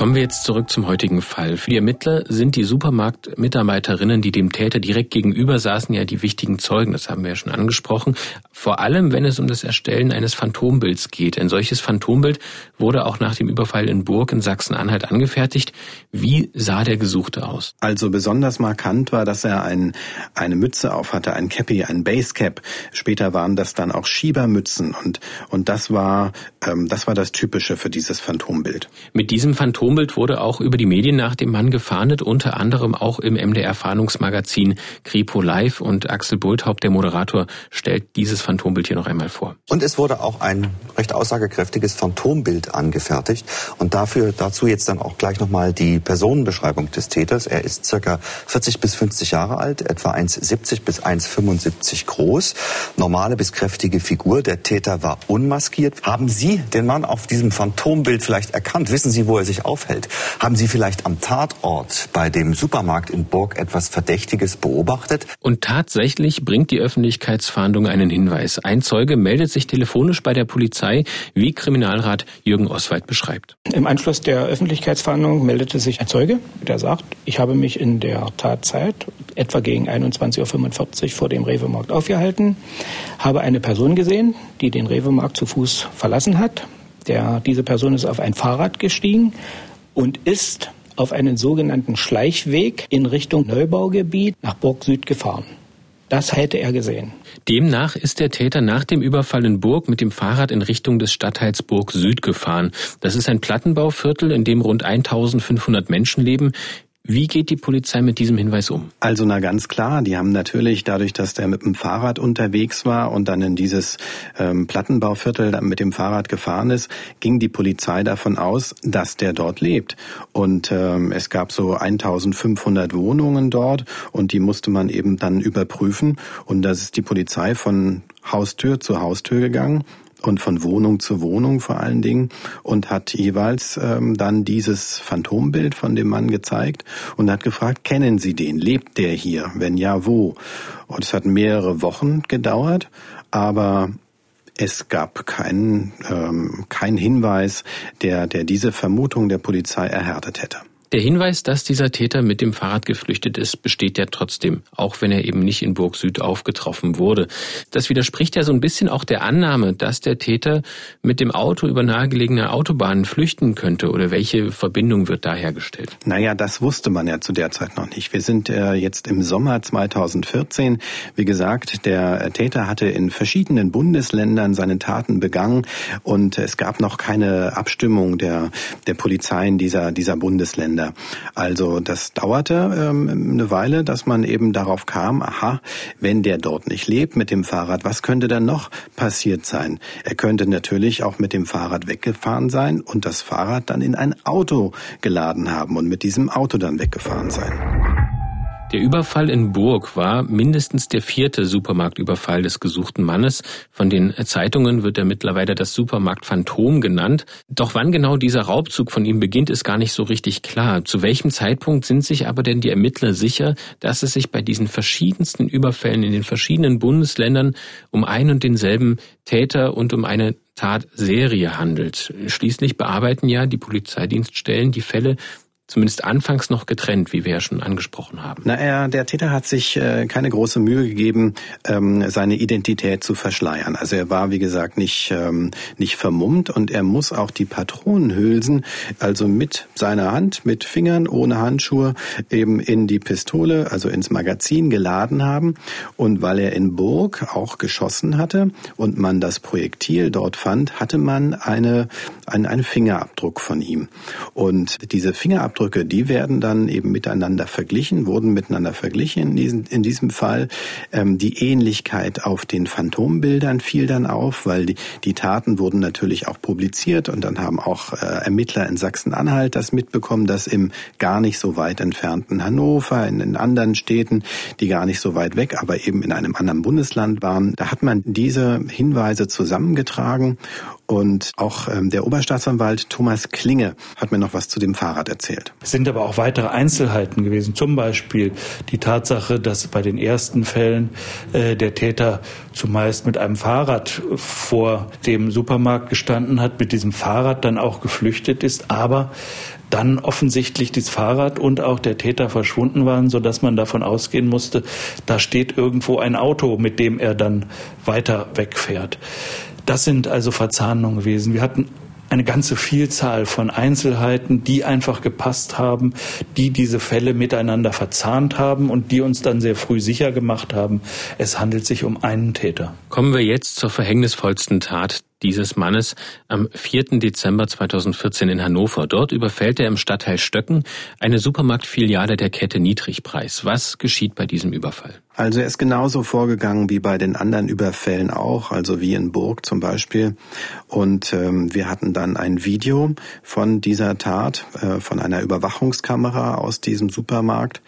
Kommen wir jetzt zurück zum heutigen Fall. Für die Ermittler sind die Supermarktmitarbeiterinnen, die dem Täter direkt gegenüber saßen, ja die wichtigen Zeugen. Das haben wir ja schon angesprochen. Vor allem, wenn es um das Erstellen eines Phantombilds geht. Ein solches Phantombild wurde auch nach dem Überfall in Burg in Sachsen-Anhalt angefertigt. Wie sah der Gesuchte aus? Also besonders markant war, dass er ein, eine Mütze auf hatte, ein Cappy, ein Basecap. Später waren das dann auch Schiebermützen und, und das war, ähm, das war das Typische für dieses Phantombild. Mit diesem Phantom Phantombild wurde auch über die Medien nach dem Mann gefahndet, unter anderem auch im MDR-Fahndungsmagazin Kripo Live und Axel Bulthaupt, der Moderator, stellt dieses Phantombild hier noch einmal vor. Und es wurde auch ein recht aussagekräftiges Phantombild angefertigt und dafür dazu jetzt dann auch gleich nochmal die Personenbeschreibung des Täters. Er ist circa 40 bis 50 Jahre alt, etwa 1,70 bis 1,75 groß, normale bis kräftige Figur. Der Täter war unmaskiert. Haben Sie den Mann auf diesem Phantombild vielleicht erkannt? Wissen Sie, wo er sich aufhält. Haben Sie vielleicht am Tatort bei dem Supermarkt in Burg etwas Verdächtiges beobachtet? Und tatsächlich bringt die Öffentlichkeitsfahndung einen Hinweis. Ein Zeuge meldet sich telefonisch bei der Polizei, wie Kriminalrat Jürgen Oswald beschreibt. Im Anschluss der Öffentlichkeitsfahndung meldete sich ein Zeuge, der sagt, ich habe mich in der Tatzeit etwa gegen 21.45 Uhr vor dem Rewe-Markt aufgehalten, habe eine Person gesehen, die den Rewe-Markt zu Fuß verlassen hat, der, diese Person ist auf ein Fahrrad gestiegen und ist auf einen sogenannten Schleichweg in Richtung Neubaugebiet nach Burg Süd gefahren. Das hätte er gesehen. Demnach ist der Täter nach dem Überfall in Burg mit dem Fahrrad in Richtung des Stadtteils Burg Süd gefahren. Das ist ein Plattenbauviertel, in dem rund 1500 Menschen leben. Wie geht die Polizei mit diesem Hinweis um? Also na ganz klar, die haben natürlich dadurch, dass der mit dem Fahrrad unterwegs war und dann in dieses ähm, Plattenbauviertel mit dem Fahrrad gefahren ist, ging die Polizei davon aus, dass der dort lebt. Und ähm, es gab so 1500 Wohnungen dort und die musste man eben dann überprüfen. Und das ist die Polizei von Haustür zu Haustür gegangen und von Wohnung zu Wohnung vor allen Dingen und hat jeweils ähm, dann dieses Phantombild von dem Mann gezeigt und hat gefragt, kennen Sie den? Lebt der hier? Wenn ja, wo? Und es hat mehrere Wochen gedauert, aber Es gab keinen ähm, kein Hinweis, der, der diese Vermutung der Polizei erhärtet hätte. Der Hinweis, dass dieser Täter mit dem Fahrrad geflüchtet ist, besteht ja trotzdem, auch wenn er eben nicht in Burg Süd aufgetroffen wurde. Das widerspricht ja so ein bisschen auch der Annahme, dass der Täter mit dem Auto über nahegelegene Autobahnen flüchten könnte. Oder welche Verbindung wird da hergestellt? Naja, das wusste man ja zu der Zeit noch nicht. Wir sind äh, jetzt im Sommer 2014. Wie gesagt, der Täter hatte in verschiedenen Bundesländern seine Taten begangen und es gab noch keine Abstimmung der, der Polizeien dieser, dieser Bundesländer. Kinder. Also das dauerte ähm, eine Weile, dass man eben darauf kam, aha, wenn der dort nicht lebt mit dem Fahrrad, was könnte dann noch passiert sein? Er könnte natürlich auch mit dem Fahrrad weggefahren sein und das Fahrrad dann in ein Auto geladen haben und mit diesem Auto dann weggefahren sein. Der Überfall in Burg war mindestens der vierte Supermarktüberfall des gesuchten Mannes. Von den Zeitungen wird er mittlerweile das Supermarktphantom genannt. Doch wann genau dieser Raubzug von ihm beginnt, ist gar nicht so richtig klar. Zu welchem Zeitpunkt sind sich aber denn die Ermittler sicher, dass es sich bei diesen verschiedensten Überfällen in den verschiedenen Bundesländern um ein und denselben Täter und um eine Tatserie handelt? Schließlich bearbeiten ja die Polizeidienststellen die Fälle zumindest anfangs noch getrennt, wie wir ja schon angesprochen haben. Na, er, der Täter hat sich äh, keine große Mühe gegeben, ähm, seine Identität zu verschleiern. Also er war, wie gesagt, nicht, ähm, nicht vermummt und er muss auch die Patronenhülsen, also mit seiner Hand, mit Fingern, ohne Handschuhe, eben in die Pistole, also ins Magazin geladen haben. Und weil er in Burg auch geschossen hatte und man das Projektil dort fand, hatte man eine, einen, einen Fingerabdruck von ihm. Und diese Fingerabdruck Fingerabdrücke, die werden dann eben miteinander verglichen, wurden miteinander verglichen in diesem, in diesem Fall. Ähm, die Ähnlichkeit auf den Phantombildern fiel dann auf, weil die, die Taten wurden natürlich auch publiziert und dann haben auch äh, Ermittler in Sachsen-Anhalt das mitbekommen, dass im gar nicht so weit entfernten Hannover, in, in anderen Städten, die gar nicht so weit weg, aber eben in einem anderen Bundesland waren, da hat man diese Hinweise zusammengetragen und auch ähm, der Oberstaatsanwalt Thomas Klinge hat mir noch was zu dem Fahrrad erzählt. Es sind aber auch weitere Einzelheiten gewesen. Zum Beispiel die Tatsache, dass bei den ersten Fällen äh, der Täter zumeist mit einem Fahrrad vor dem Supermarkt gestanden hat, mit diesem Fahrrad dann auch geflüchtet ist, aber dann offensichtlich das Fahrrad und auch der Täter verschwunden waren, so dass man davon ausgehen musste, da steht irgendwo ein Auto, mit dem er dann weiter wegfährt. Das sind also Verzahnungen gewesen. Wir hatten eine ganze Vielzahl von Einzelheiten, die einfach gepasst haben, die diese Fälle miteinander verzahnt haben und die uns dann sehr früh sicher gemacht haben, es handelt sich um einen Täter. Kommen wir jetzt zur verhängnisvollsten Tat dieses Mannes am 4. Dezember 2014 in Hannover. Dort überfällt er im Stadtteil Stöcken eine Supermarktfiliale der Kette Niedrigpreis. Was geschieht bei diesem Überfall? Also er ist genauso vorgegangen wie bei den anderen Überfällen auch, also wie in Burg zum Beispiel. Und ähm, wir hatten dann ein Video von dieser Tat, äh, von einer Überwachungskamera aus diesem Supermarkt.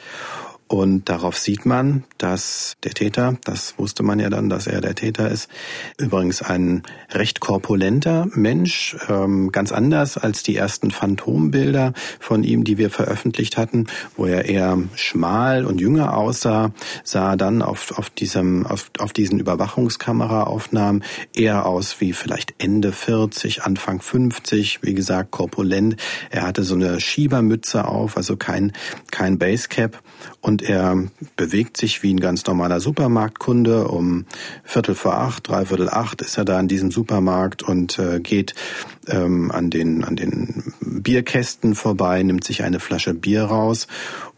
Und darauf sieht man, dass der Täter, das wusste man ja dann, dass er der Täter ist, übrigens ein recht korpulenter Mensch, ähm, ganz anders als die ersten Phantombilder von ihm, die wir veröffentlicht hatten, wo er eher schmal und jünger aussah, sah dann auf, auf, diesem, auf, auf diesen Überwachungskameraaufnahmen eher aus wie vielleicht Ende 40, Anfang 50, wie gesagt, korpulent. Er hatte so eine Schiebermütze auf, also kein, kein Basecap und er bewegt sich wie ein ganz normaler Supermarktkunde. Um Viertel vor acht, dreiviertel acht ist er da in diesem Supermarkt und äh, geht ähm, an, den, an den Bierkästen vorbei, nimmt sich eine Flasche Bier raus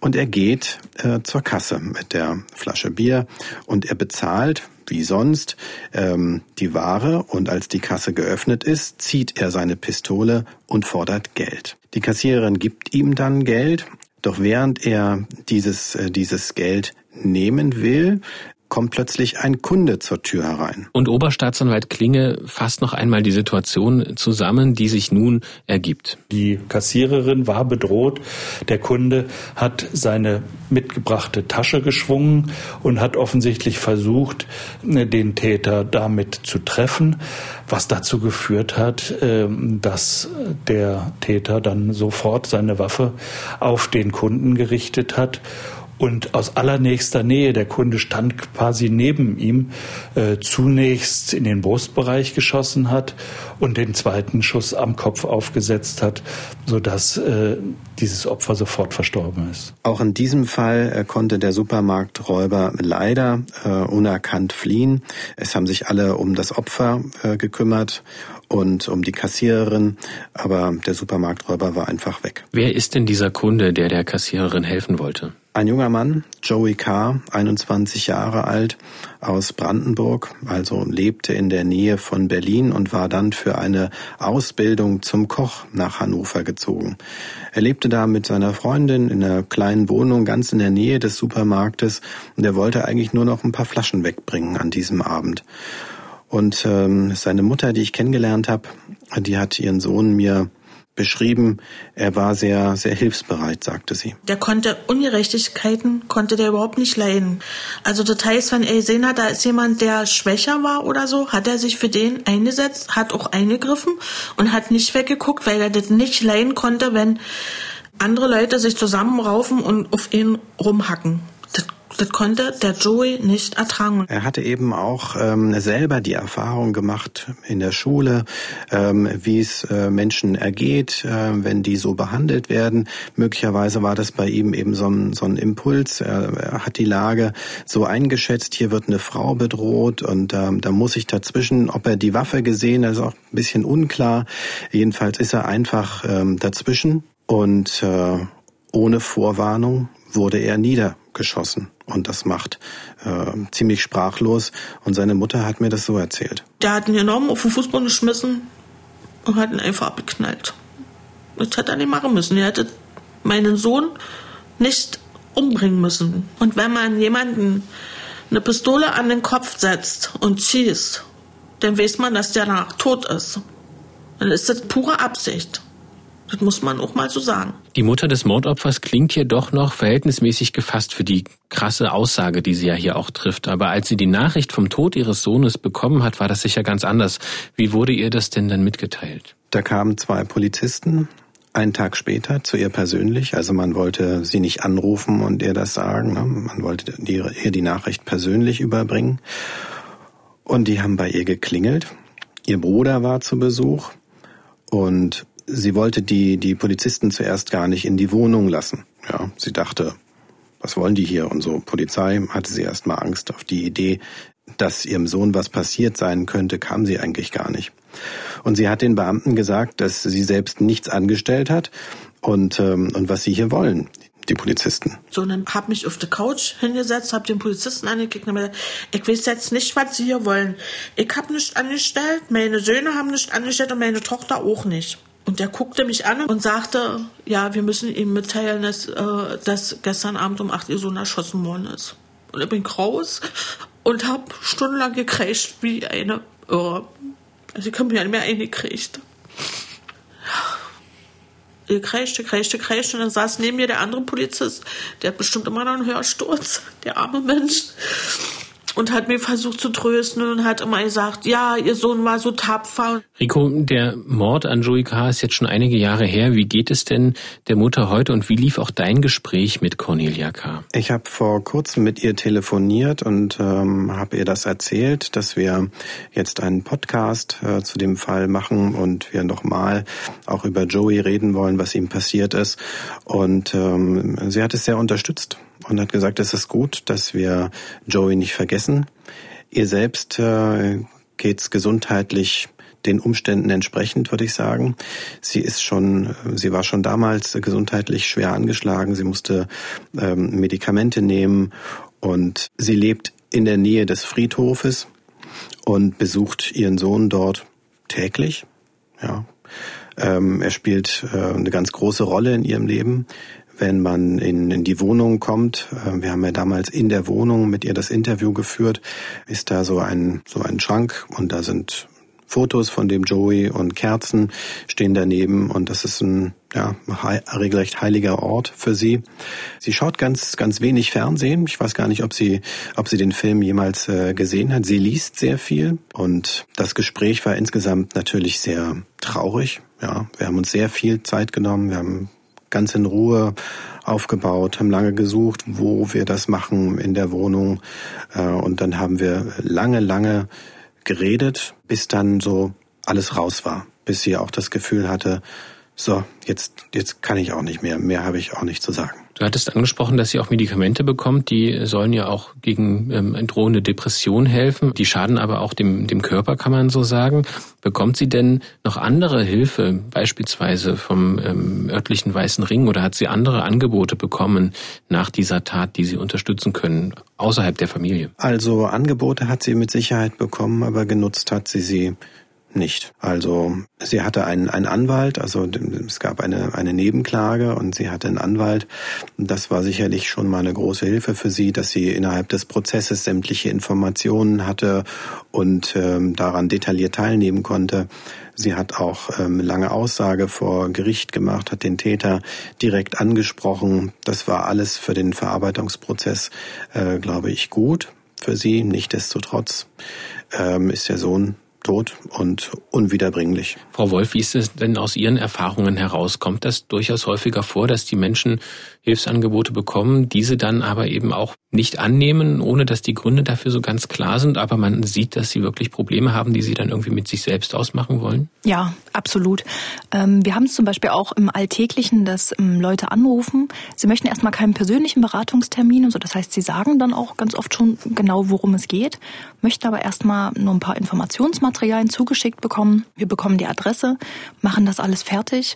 und er geht äh, zur Kasse mit der Flasche Bier und er bezahlt wie sonst ähm, die Ware und als die Kasse geöffnet ist, zieht er seine Pistole und fordert Geld. Die Kassiererin gibt ihm dann Geld doch während er dieses, äh, dieses Geld nehmen will, kommt plötzlich ein Kunde zur Tür herein. Und Oberstaatsanwalt Klinge fasst noch einmal die Situation zusammen, die sich nun ergibt. Die Kassiererin war bedroht. Der Kunde hat seine mitgebrachte Tasche geschwungen und hat offensichtlich versucht, den Täter damit zu treffen, was dazu geführt hat, ähm, dass der Täter dann sofort seine Waffe auf den Kunden gerichtet hat und aus allernächster Nähe, der Kunde stand quasi neben ihm, äh, zunächst in den Brustbereich geschossen hat und den zweiten Schuss am Kopf aufgesetzt hat, sodass äh, dieses Opfer sofort verstorben ist. Auch in diesem Fall äh, konnte der Supermarkträuber leider äh, unerkannt fliehen. Es haben sich alle um das Opfer äh, gekümmert und um die Kassiererin, aber der Supermarkträuber war einfach weg. Wer ist denn dieser Kunde, der der Kassiererin helfen wollte? Ein junger Mann, Joey Carr, 21 Jahre alt, aus Brandenburg, also lebte in der Nähe von Berlin und war dann für eine Ausbildung zum Koch nach Hannover gezogen. Er lebte da mit seiner Freundin in einer kleinen Wohnung ganz in der Nähe des Supermarktes und er wollte eigentlich nur noch ein paar Flaschen wegbringen an diesem Abend. Und ähm, seine Mutter, die ich kennengelernt habe, die hat ihren Sohn mir beschrieben, er war sehr, sehr hilfsbereit, sagte sie. Der konnte Ungerechtigkeiten, konnte der überhaupt nicht leiden. Also das heißt, wenn er gesehen hat, da ist jemand, der schwächer war oder so, hat er sich für den eingesetzt, hat auch eingegriffen und hat nicht weggeguckt, weil er das nicht leiden konnte, wenn andere Leute sich zusammenraufen und auf ihn rumhacken. Das konnte der Joey nicht ertragen. Er hatte eben auch ähm, selber die Erfahrung gemacht in der Schule, ähm, wie es äh, Menschen ergeht, äh, wenn die so behandelt werden. Möglicherweise war das bei ihm eben so ein, so ein Impuls. Er, er hat die Lage so eingeschätzt, hier wird eine Frau bedroht und ähm, da muss ich dazwischen, ob er die Waffe gesehen hat, ist auch ein bisschen unklar. Jedenfalls ist er einfach ähm, dazwischen und äh, ohne Vorwarnung wurde er niedergeschossen. Und das macht äh, ziemlich sprachlos. Und seine Mutter hat mir das so erzählt. Der hat ihn genommen, auf den Fußboden geschmissen und hat ihn einfach abgeknallt. Das hätte er nicht machen müssen. Er hätte meinen Sohn nicht umbringen müssen. Und wenn man jemanden eine Pistole an den Kopf setzt und schießt, dann weiß man, dass der danach tot ist. Dann ist das pure Absicht. Das muss man auch mal so sagen. Die Mutter des Mordopfers klingt hier doch noch verhältnismäßig gefasst für die krasse Aussage, die sie ja hier auch trifft. Aber als sie die Nachricht vom Tod ihres Sohnes bekommen hat, war das sicher ganz anders. Wie wurde ihr das denn dann mitgeteilt? Da kamen zwei Polizisten, einen Tag später zu ihr persönlich. Also man wollte sie nicht anrufen und ihr das sagen. Ne? Man wollte ihr die Nachricht persönlich überbringen. Und die haben bei ihr geklingelt. Ihr Bruder war zu Besuch und sie wollte die, die Polizisten zuerst gar nicht in die Wohnung lassen. Ja, sie dachte, was wollen die hier und so. Polizei hatte sie erst mal Angst auf die Idee, dass ihrem Sohn was passiert sein könnte, kam sie eigentlich gar nicht. Und sie hat den Beamten gesagt, dass sie selbst nichts angestellt hat und, ähm, und was sie hier wollen die Polizisten. So, und dann hab mich auf der Couch hingesetzt, hab den Polizisten angekickt und gesagt, ich weiß jetzt nicht, was sie hier wollen. Ich hab nichts angestellt, meine Söhne haben nichts angestellt und meine Tochter auch nicht. Und der guckte mich an und sagte, ja, wir müssen ihm mitteilen, dass, äh, dass gestern Abend um 8 Uhr so erschossen worden ist. Und ich bin raus und habe stundenlang gekräscht wie eine Irre. Also ich habe mich nicht mehr eingekriegt. Gekräscht, gekräscht, gekräscht und dann saß neben mir der andere Polizist. Der hat bestimmt immer noch einen Hörsturz, der arme Mensch und hat mir versucht zu trösten und hat immer gesagt, ja, ihr Sohn war so tapfer. Rico, der Mord an Joey K. ist jetzt schon einige Jahre her. Wie geht es denn der Mutter heute und wie lief auch dein Gespräch mit Cornelia K.? Ich habe vor kurzem mit ihr telefoniert und ähm, habe ihr das erzählt, dass wir jetzt einen Podcast äh, zu dem Fall machen und wir nochmal auch über Joey reden wollen, was ihm passiert ist. Und ähm, sie hat es sehr unterstützt und hat gesagt, es ist gut, dass wir Joey nicht vergessen. Ihr selbst äh, geht's gesundheitlich den Umständen entsprechend, würde ich sagen. Sie ist schon, sie war schon damals gesundheitlich schwer angeschlagen. Sie musste ähm, Medikamente nehmen und sie lebt in der Nähe des Friedhofes und besucht ihren Sohn dort täglich. Ja, ähm, er spielt äh, eine ganz große Rolle in ihrem Leben wenn man in, in die Wohnung kommt, äh, wir haben ja damals in der Wohnung mit ihr das Interview geführt, ist da so ein, so ein Schrank und da sind Fotos von dem Joey und Kerzen stehen daneben und das ist ein ja, regelrecht heiliger Ort für sie. Sie schaut ganz, ganz wenig Fernsehen. Ich weiß gar nicht, ob sie, ob sie den Film jemals äh, gesehen hat. Sie liest sehr viel und das Gespräch war insgesamt natürlich sehr traurig. Ja, wir haben uns sehr viel Zeit genommen. Wir haben ganz in Ruhe aufgebaut, haben lange gesucht, wo wir das machen in der Wohnung. Äh, und dann haben wir lange, lange geredet, bis dann so alles raus war. Bis sie auch das Gefühl hatte, so, jetzt, jetzt kann ich auch nicht mehr. Mehr habe ich auch nicht zu sagen. Du hattest angesprochen, dass sie auch Medikamente bekommt. Die sollen ja auch gegen ähm, drohende Depression helfen. Die schaden aber auch dem, dem Körper, kann man so sagen. Bekommt sie denn noch andere Hilfe, beispielsweise vom ähm, örtlichen Weißen Ring, oder hat sie andere Angebote bekommen nach dieser Tat, die sie unterstützen können, außerhalb der Familie? Also Angebote hat sie mit Sicherheit bekommen, aber genutzt hat sie sie nicht. Also sie hatte einen, einen Anwalt, also es gab eine, eine Nebenklage und sie hatte einen Anwalt. Das war sicherlich schon mal eine große Hilfe für sie, dass sie innerhalb des Prozesses sämtliche Informationen hatte und ähm, daran detailliert teilnehmen konnte. Sie hat auch ähm, lange Aussage vor Gericht gemacht, hat den Täter direkt angesprochen. Das war alles für den Verarbeitungsprozess, äh, glaube ich, gut für sie. Nichtsdestotrotz ähm, ist der Sohn tot und unwiederbringlich. Frau Wolf, wie ist es denn aus Ihren Erfahrungen heraus? Kommt das durchaus häufiger vor, dass die Menschen Hilfsangebote bekommen, diese dann aber eben auch nicht annehmen, ohne dass die Gründe dafür so ganz klar sind, aber man sieht, dass sie wirklich Probleme haben, die sie dann irgendwie mit sich selbst ausmachen wollen? Ja, absolut. Ähm, wir haben es zum Beispiel auch im Alltäglichen, dass ähm, Leute anrufen, sie möchten erstmal keinen persönlichen Beratungstermin und so. Das heißt, sie sagen dann auch ganz oft schon genau, worum es geht, möchten aber erstmal nur ein paar Informationsmaterialien zugeschickt bekommen. Wir bekommen die Adresse, machen das alles fertig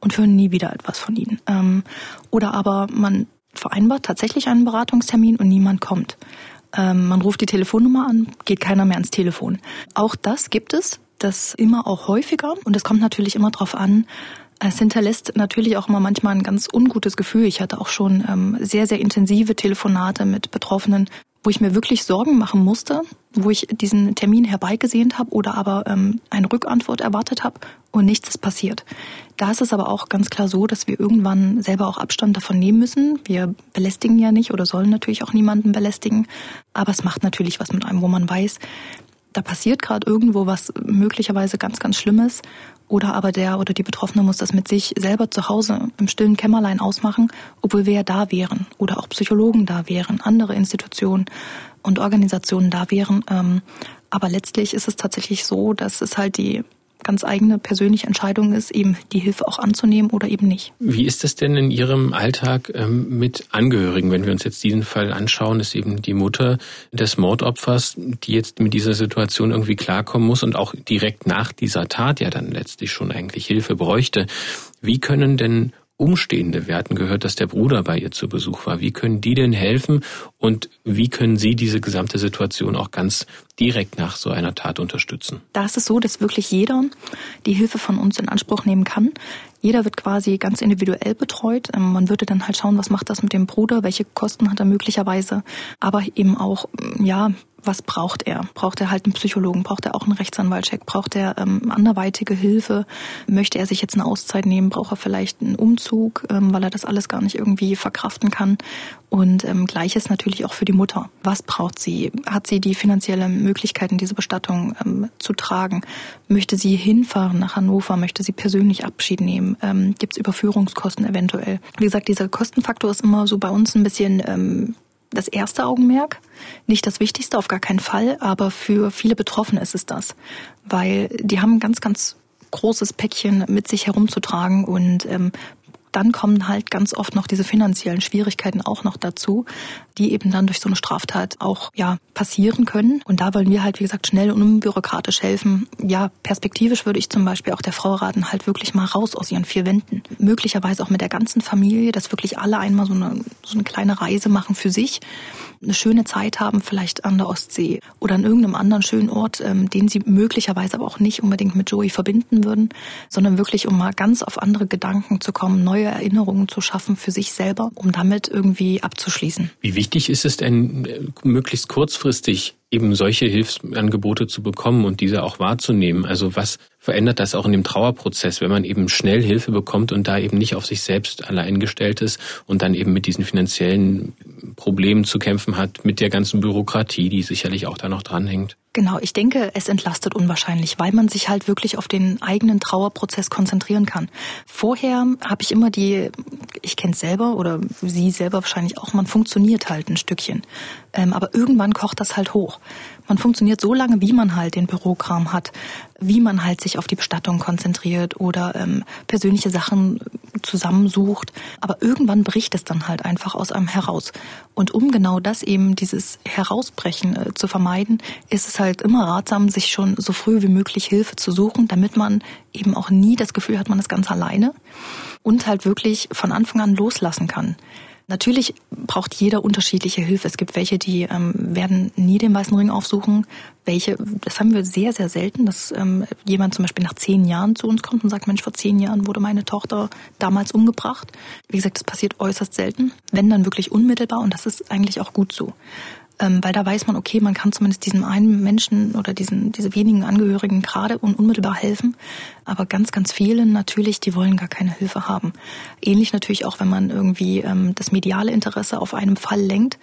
und hören nie wieder etwas von ihnen. Ähm, oder aber man vereinbart tatsächlich einen Beratungstermin und niemand kommt. Ähm, man ruft die Telefonnummer an, geht keiner mehr ans Telefon. Auch das gibt es, das immer auch häufiger und es kommt natürlich immer darauf an, es hinterlässt natürlich auch immer manchmal ein ganz ungutes Gefühl. Ich hatte auch schon ähm, sehr, sehr intensive Telefonate mit Betroffenen, wo ich mir wirklich Sorgen machen musste, wo ich diesen Termin herbeigesehnt habe oder aber ähm, eine Rückantwort erwartet habe und nichts ist passiert. Da ist es aber auch ganz klar so, dass wir irgendwann selber auch Abstand davon nehmen müssen. Wir belästigen ja nicht oder sollen natürlich auch niemanden belästigen, aber es macht natürlich was mit einem, wo man weiß, da passiert gerade irgendwo was möglicherweise ganz, ganz Schlimmes oder aber der oder die Betroffene muss das mit sich selber zu Hause im stillen Kämmerlein ausmachen, obwohl wir ja da wären oder auch Psychologen da wären, andere Institutionen und Organisationen da wären. Ähm, aber letztlich ist es tatsächlich so, dass es halt die ganz eigene persönliche Entscheidung ist, eben die Hilfe auch anzunehmen oder eben nicht. Wie ist es denn in Ihrem Alltag ähm, mit Angehörigen? Wenn wir uns jetzt diesen Fall anschauen, ist eben die Mutter des Mordopfers, die jetzt mit dieser Situation irgendwie klarkommen muss und auch direkt nach dieser Tat ja dann letztlich schon eigentlich Hilfe bräuchte. Wie können denn Umstehende, wir hatten gehört, dass der Bruder bei ihr zu Besuch war. Wie können die denn helfen und wie können Sie diese gesamte Situation auch ganz direkt nach so einer Tat unterstützen? Da ist es so, dass wirklich jeder die Hilfe von uns in Anspruch nehmen kann. Jeder wird quasi ganz individuell betreut. Ähm, man würde dann halt schauen, was macht das mit dem Bruder, welche Kosten hat er möglicherweise, aber eben auch, ja, was braucht er? Braucht er halt einen Psychologen? Braucht er auch einen Rechtsanwaltscheck? Braucht er ähm, anderweitige Hilfe? Möchte er sich jetzt eine Auszeit nehmen? Braucht er vielleicht einen Umzug, ähm, weil er das alles gar nicht irgendwie verkraften kann? Und ähm, gleiches natürlich auch für die Mutter. Was braucht sie? Hat sie die finanzielle Möglichkeiten, diese Bestattung ähm, zu tragen? Möchte sie hinfahren nach Hannover? Möchte sie persönlich Abschied nehmen? Ähm, Gibt es Überführungskosten eventuell? Wie gesagt, dieser Kostenfaktor ist immer so bei uns ein bisschen ähm, das erste Augenmerk, nicht das Wichtigste, auf gar keinen Fall, aber für viele Betroffene ist es das, weil die haben ein ganz, ganz großes Päckchen mit sich herumzutragen und ähm, dann kommen halt ganz oft noch diese finanziellen Schwierigkeiten auch noch dazu, die eben dann durch so eine Straftat auch ja passieren können. Und da wollen wir halt, wie gesagt, schnell und unbürokratisch helfen. Ja, perspektivisch würde ich zum Beispiel auch der Frau raten, halt wirklich mal raus aus ihren vier Wänden. Möglicherweise auch mit der ganzen Familie, dass wirklich alle einmal so eine, so eine kleine Reise machen für sich eine schöne Zeit haben, vielleicht an der Ostsee oder an irgendeinem anderen schönen Ort, ähm, den sie möglicherweise aber auch nicht unbedingt mit Joey verbinden würden, sondern wirklich, um mal ganz auf andere Gedanken zu kommen, neue Erinnerungen zu schaffen für sich selber, um damit irgendwie abzuschließen. Wie wichtig ist es denn, äh, möglichst kurzfristig eben solche Hilfsangebote zu bekommen und diese auch wahrzunehmen. Also was verändert das auch in dem Trauerprozess, wenn man eben schnell Hilfe bekommt und da eben nicht auf sich selbst allein gestellt ist und dann eben mit diesen finanziellen Problemen zu kämpfen hat, mit der ganzen Bürokratie, die sicherlich auch da noch dranhängt. Genau, ich denke, es entlastet unwahrscheinlich, weil man sich halt wirklich auf den eigenen Trauerprozess konzentrieren kann. Vorher habe ich immer die, ich kenne es selber oder Sie selber wahrscheinlich auch, man funktioniert halt ein Stückchen. Ähm, aber irgendwann kocht das halt hoch. Man funktioniert so lange, wie man halt den Bürokram hat, wie man halt sich auf die Bestattung konzentriert oder ähm, persönliche Sachen zusammensucht. Aber irgendwann bricht es dann halt einfach aus einem heraus. Und um genau das eben, dieses Herausbrechen äh, zu vermeiden, ist es halt immer ratsam, sich schon so früh wie möglich Hilfe zu suchen, damit man eben auch nie das Gefühl hat, man ist ganz alleine und halt wirklich von Anfang an loslassen kann. Natürlich braucht jeder unterschiedliche Hilfe. Es gibt welche, die ähm, werden nie den weißen Ring aufsuchen. Welche, das haben wir sehr, sehr selten, dass ähm, jemand zum Beispiel nach zehn Jahren zu uns kommt und sagt, Mensch, vor zehn Jahren wurde meine Tochter damals umgebracht. Wie gesagt, das passiert äußerst selten. Wenn dann wirklich unmittelbar und das ist eigentlich auch gut so ähm, weil da weiß man, okay, man kann zumindest diesem einen Menschen oder diesen, diese wenigen Angehörigen gerade und unmittelbar helfen. Aber ganz, ganz vielen natürlich, die wollen gar keine Hilfe haben. Ähnlich natürlich auch, wenn man irgendwie ähm, das mediale Interesse auf einem Fall lenkt,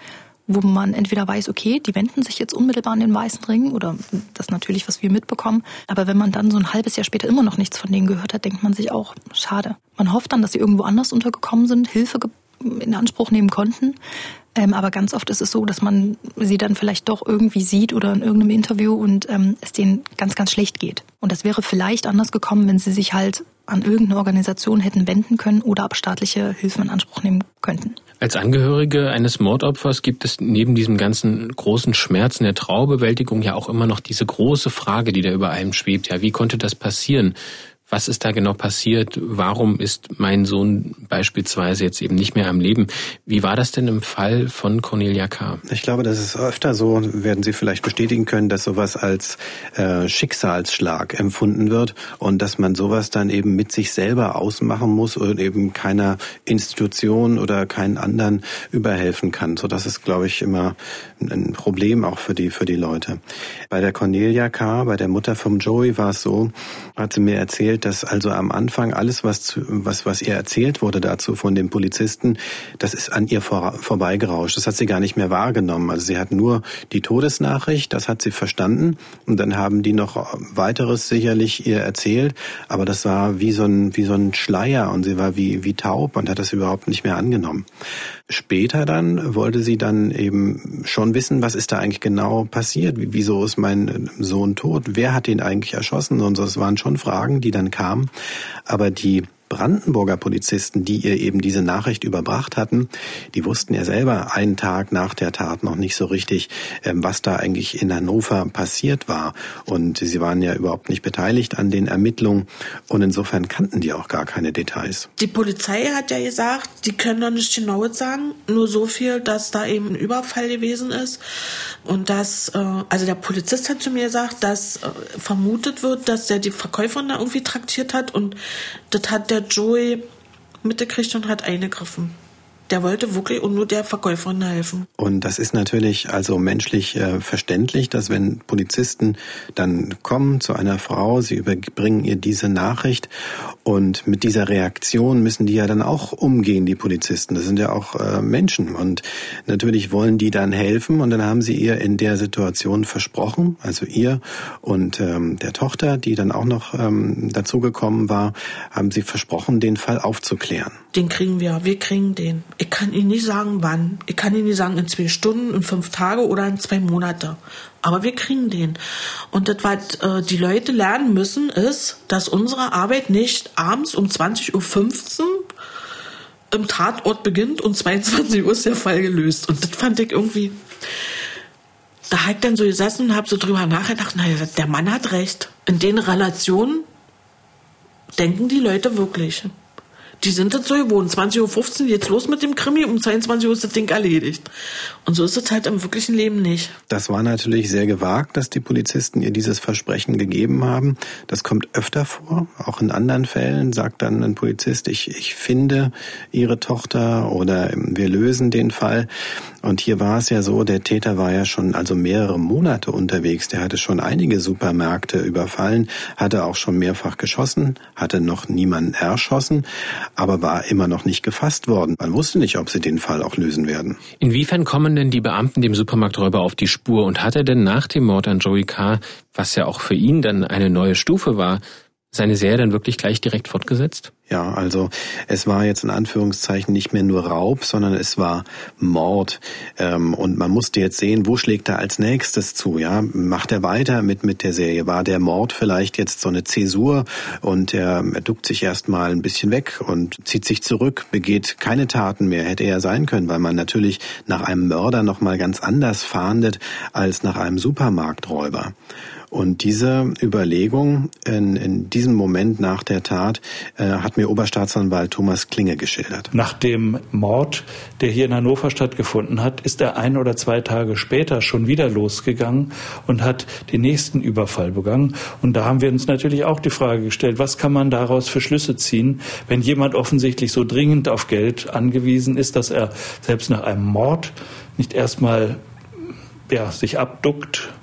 wo man entweder weiß, okay, die wenden sich jetzt unmittelbar an den Weißen Ring oder das natürlich, was wir mitbekommen. Aber wenn man dann so ein halbes Jahr später immer noch nichts von denen gehört hat, denkt man sich auch, schade. Man hofft dann, dass sie irgendwo anders untergekommen sind, Hilfe in Anspruch nehmen konnten. Ähm, aber ganz oft ist es so, dass man sie dann vielleicht doch irgendwie sieht oder in irgendeinem Interview und ähm, es denen ganz, ganz schlecht geht. Und das wäre vielleicht anders gekommen, wenn sie sich halt an irgendeine Organisation hätten wenden können oder ab staatliche Hilfen in Anspruch nehmen könnten. Als Angehörige eines Mordopfers gibt es neben diesem ganzen großen Schmerzen der Trauerbewältigung ja auch immer noch diese große Frage, die da über einem schwebt. Ja, wie konnte das passieren? Was ist da genau passiert? Warum ist mein Sohn beispielsweise jetzt eben nicht mehr am Leben? Wie war das denn im Fall von Cornelia K.? Ich glaube, das ist öfter so, werden Sie vielleicht bestätigen können, dass sowas als äh, Schicksalsschlag empfunden wird und dass man sowas dann eben mit sich selber ausmachen muss und eben keiner Institution oder keinen anderen überhelfen kann. So, das ist, glaube ich, immer ein Problem auch für die, für die Leute. Bei der Cornelia K., bei der Mutter vom Joey war es so, hat sie mir erzählt, dass also am Anfang alles, was, was, was ihr erzählt wurde dazu von dem Polizisten, das ist an ihr vor, vorbeigerauscht. Das hat sie gar nicht mehr wahrgenommen. Also sie hat nur die Todesnachricht, das hat sie verstanden. Und dann haben die noch weiteres sicherlich ihr erzählt. Aber das war wie so ein, wie so ein Schleier und sie war wie, wie taub und hat das überhaupt nicht mehr angenommen. Später dann wollte sie dann eben schon wissen, was ist da eigentlich genau passiert? Wieso ist mein Sohn tot? Wer hat ihn eigentlich erschossen? Und das waren schon Fragen, die dann kamen. Aber die Brandenburger Polizisten, die ihr eben diese Nachricht überbracht hatten, die wussten ja selber einen Tag nach der Tat noch nicht so richtig, ähm, was da eigentlich in Hannover passiert war. Und sie waren ja überhaupt nicht beteiligt an den Ermittlungen und insofern kannten die auch gar keine Details. Die Polizei hat ja gesagt, die können doch nicht genau sagen, nur so viel, dass da eben ein Überfall gewesen ist und dass, äh, also der Polizist hat zu mir gesagt, dass äh, vermutet wird, dass er die Verkäuferin da irgendwie traktiert hat und das hat der Joey mitgekriegt und hat eingegriffen. Der wollte wirklich und nur der Verkäuferin helfen. Und das ist natürlich also menschlich äh, verständlich, dass wenn Polizisten dann kommen zu einer Frau, sie überbringen ihr diese Nachricht und mit dieser Reaktion müssen die ja dann auch umgehen, die Polizisten. Das sind ja auch äh, Menschen und natürlich wollen die dann helfen und dann haben sie ihr in der Situation versprochen, also ihr und ähm, der Tochter, die dann auch noch ähm, dazugekommen war, haben sie versprochen, den Fall aufzuklären. Den kriegen wir, wir kriegen den. Ich kann Ihnen nicht sagen, wann. Ich kann Ihnen nicht sagen, in zwei Stunden, in fünf Tage oder in zwei Monate. Aber wir kriegen den. Und das, was äh, die Leute lernen müssen, ist, dass unsere Arbeit nicht abends um 20.15 Uhr im Tatort beginnt und 22 Uhr ist der Fall gelöst. Und das fand ich irgendwie. Da habe ich dann so gesessen und habe so drüber nachgedacht, naja, der Mann hat recht. In den Relationen denken die Leute wirklich. Die sind das so gewohnt. 20.15 Uhr geht's los mit dem Krimi, um 22 Uhr ist das Ding erledigt. Und so ist es halt im wirklichen Leben nicht. Das war natürlich sehr gewagt, dass die Polizisten ihr dieses Versprechen gegeben haben. Das kommt öfter vor. Auch in anderen Fällen sagt dann ein Polizist, ich, ich finde ihre Tochter oder wir lösen den Fall. Und hier war es ja so, der Täter war ja schon also mehrere Monate unterwegs. Der hatte schon einige Supermärkte überfallen, hatte auch schon mehrfach geschossen, hatte noch niemanden erschossen, aber war immer noch nicht gefasst worden. Man wusste nicht, ob sie den Fall auch lösen werden. Inwiefern kommen denn die Beamten dem Supermarkträuber auf die Spur? Und hat er denn nach dem Mord an Joey Carr, was ja auch für ihn dann eine neue Stufe war, seine Serie dann wirklich gleich direkt fortgesetzt? Ja, also es war jetzt in Anführungszeichen nicht mehr nur Raub, sondern es war Mord. Ähm, und man musste jetzt sehen, wo schlägt er als nächstes zu? Ja, macht er weiter mit mit der Serie? War der Mord vielleicht jetzt so eine Zäsur und er, er duckt sich erstmal ein bisschen weg und zieht sich zurück, begeht keine Taten mehr? Hätte er sein können, weil man natürlich nach einem Mörder noch mal ganz anders fahndet als nach einem Supermarkträuber. Und diese Überlegung in, in diesem Moment nach der Tat äh, hat mir Oberstaatsanwalt Thomas Klinge geschildert. Nach dem Mord, der hier in Hannover stattgefunden hat, ist er ein oder zwei Tage später schon wieder losgegangen und hat den nächsten Überfall begangen. Und da haben wir uns natürlich auch die Frage gestellt, was kann man daraus für Schlüsse ziehen, wenn jemand offensichtlich so dringend auf Geld angewiesen ist, dass er selbst nach einem Mord nicht erstmal ja, sich abduckt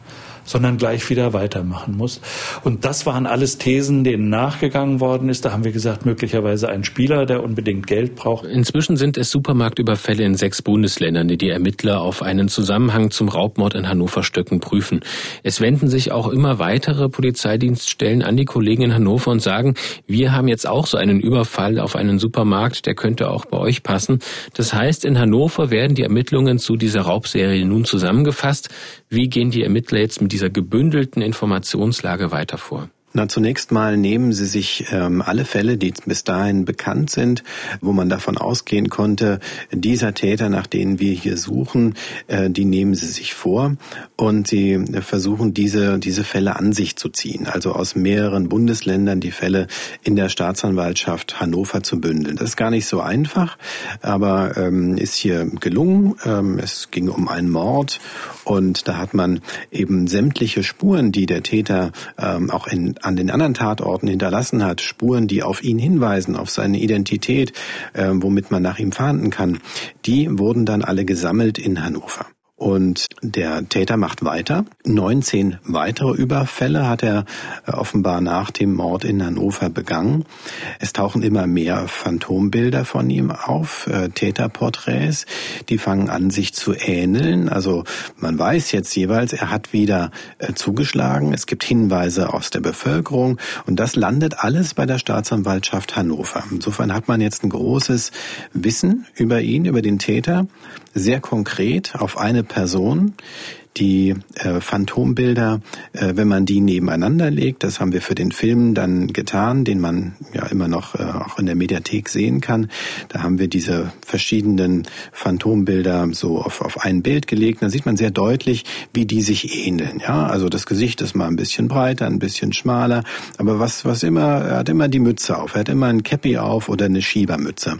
sondern gleich wieder weitermachen muss. Und das waren alles Thesen, denen nachgegangen worden ist. Da haben wir gesagt, möglicherweise ein Spieler, der unbedingt Geld braucht. Inzwischen sind es Supermarktüberfälle in sechs Bundesländern, die die Ermittler auf einen Zusammenhang zum Raubmord in Hannover Stöcken prüfen. Es wenden sich auch immer weitere Polizeidienststellen an die Kollegen in Hannover und sagen, wir haben jetzt auch so einen Überfall auf einen Supermarkt, der könnte auch bei euch passen. Das heißt, in Hannover werden die Ermittlungen zu dieser Raubserie nun zusammengefasst. Wie gehen die Ermittler jetzt mit dieser gebündelten Informationslage weiter vor? Na, zunächst mal nehmen Sie sich ähm, alle Fälle, die bis dahin bekannt sind, wo man davon ausgehen konnte, dieser Täter, nach denen wir hier suchen, äh, die nehmen Sie sich vor und Sie versuchen, diese, diese Fälle an sich zu ziehen. Also aus mehreren Bundesländern die Fälle in der Staatsanwaltschaft Hannover zu bündeln. Das ist gar nicht so einfach, aber ähm, ist hier gelungen. Ähm, es ging um einen Mord und da hat man eben sämtliche Spuren, die der Täter ähm, auch in an den anderen Tatorten hinterlassen hat, Spuren, die auf ihn hinweisen, auf seine Identität, äh, womit man nach ihm fahnden kann, die wurden dann alle gesammelt in Hannover. Und der Täter macht weiter. 19 weitere Überfälle hat er äh, offenbar nach dem Mord in Hannover begangen. Es tauchen immer mehr Phantombilder von ihm auf, äh, Täterporträts. Die fangen an, sich zu ähneln. Also man weiß jetzt jeweils, er hat wieder äh, zugeschlagen. Es gibt Hinweise aus der Bevölkerung. Und das landet alles bei der Staatsanwaltschaft Hannover. Insofern hat man jetzt ein großes Wissen über ihn, über den Täter sehr konkret auf eine Person, die äh, Phantombilder, äh, wenn man die nebeneinander legt, das haben wir für den Film dann getan, den man ja immer noch äh, auch in der Mediathek sehen kann. Da haben wir diese verschiedenen Phantombilder so auf, auf ein Bild gelegt. Da sieht man sehr deutlich, wie die sich ähneln. Ja, also das Gesicht ist mal ein bisschen breiter, ein bisschen schmaler, aber was was immer, er hat immer die Mütze auf, er hat immer ein Cappy auf oder eine Schiebermütze.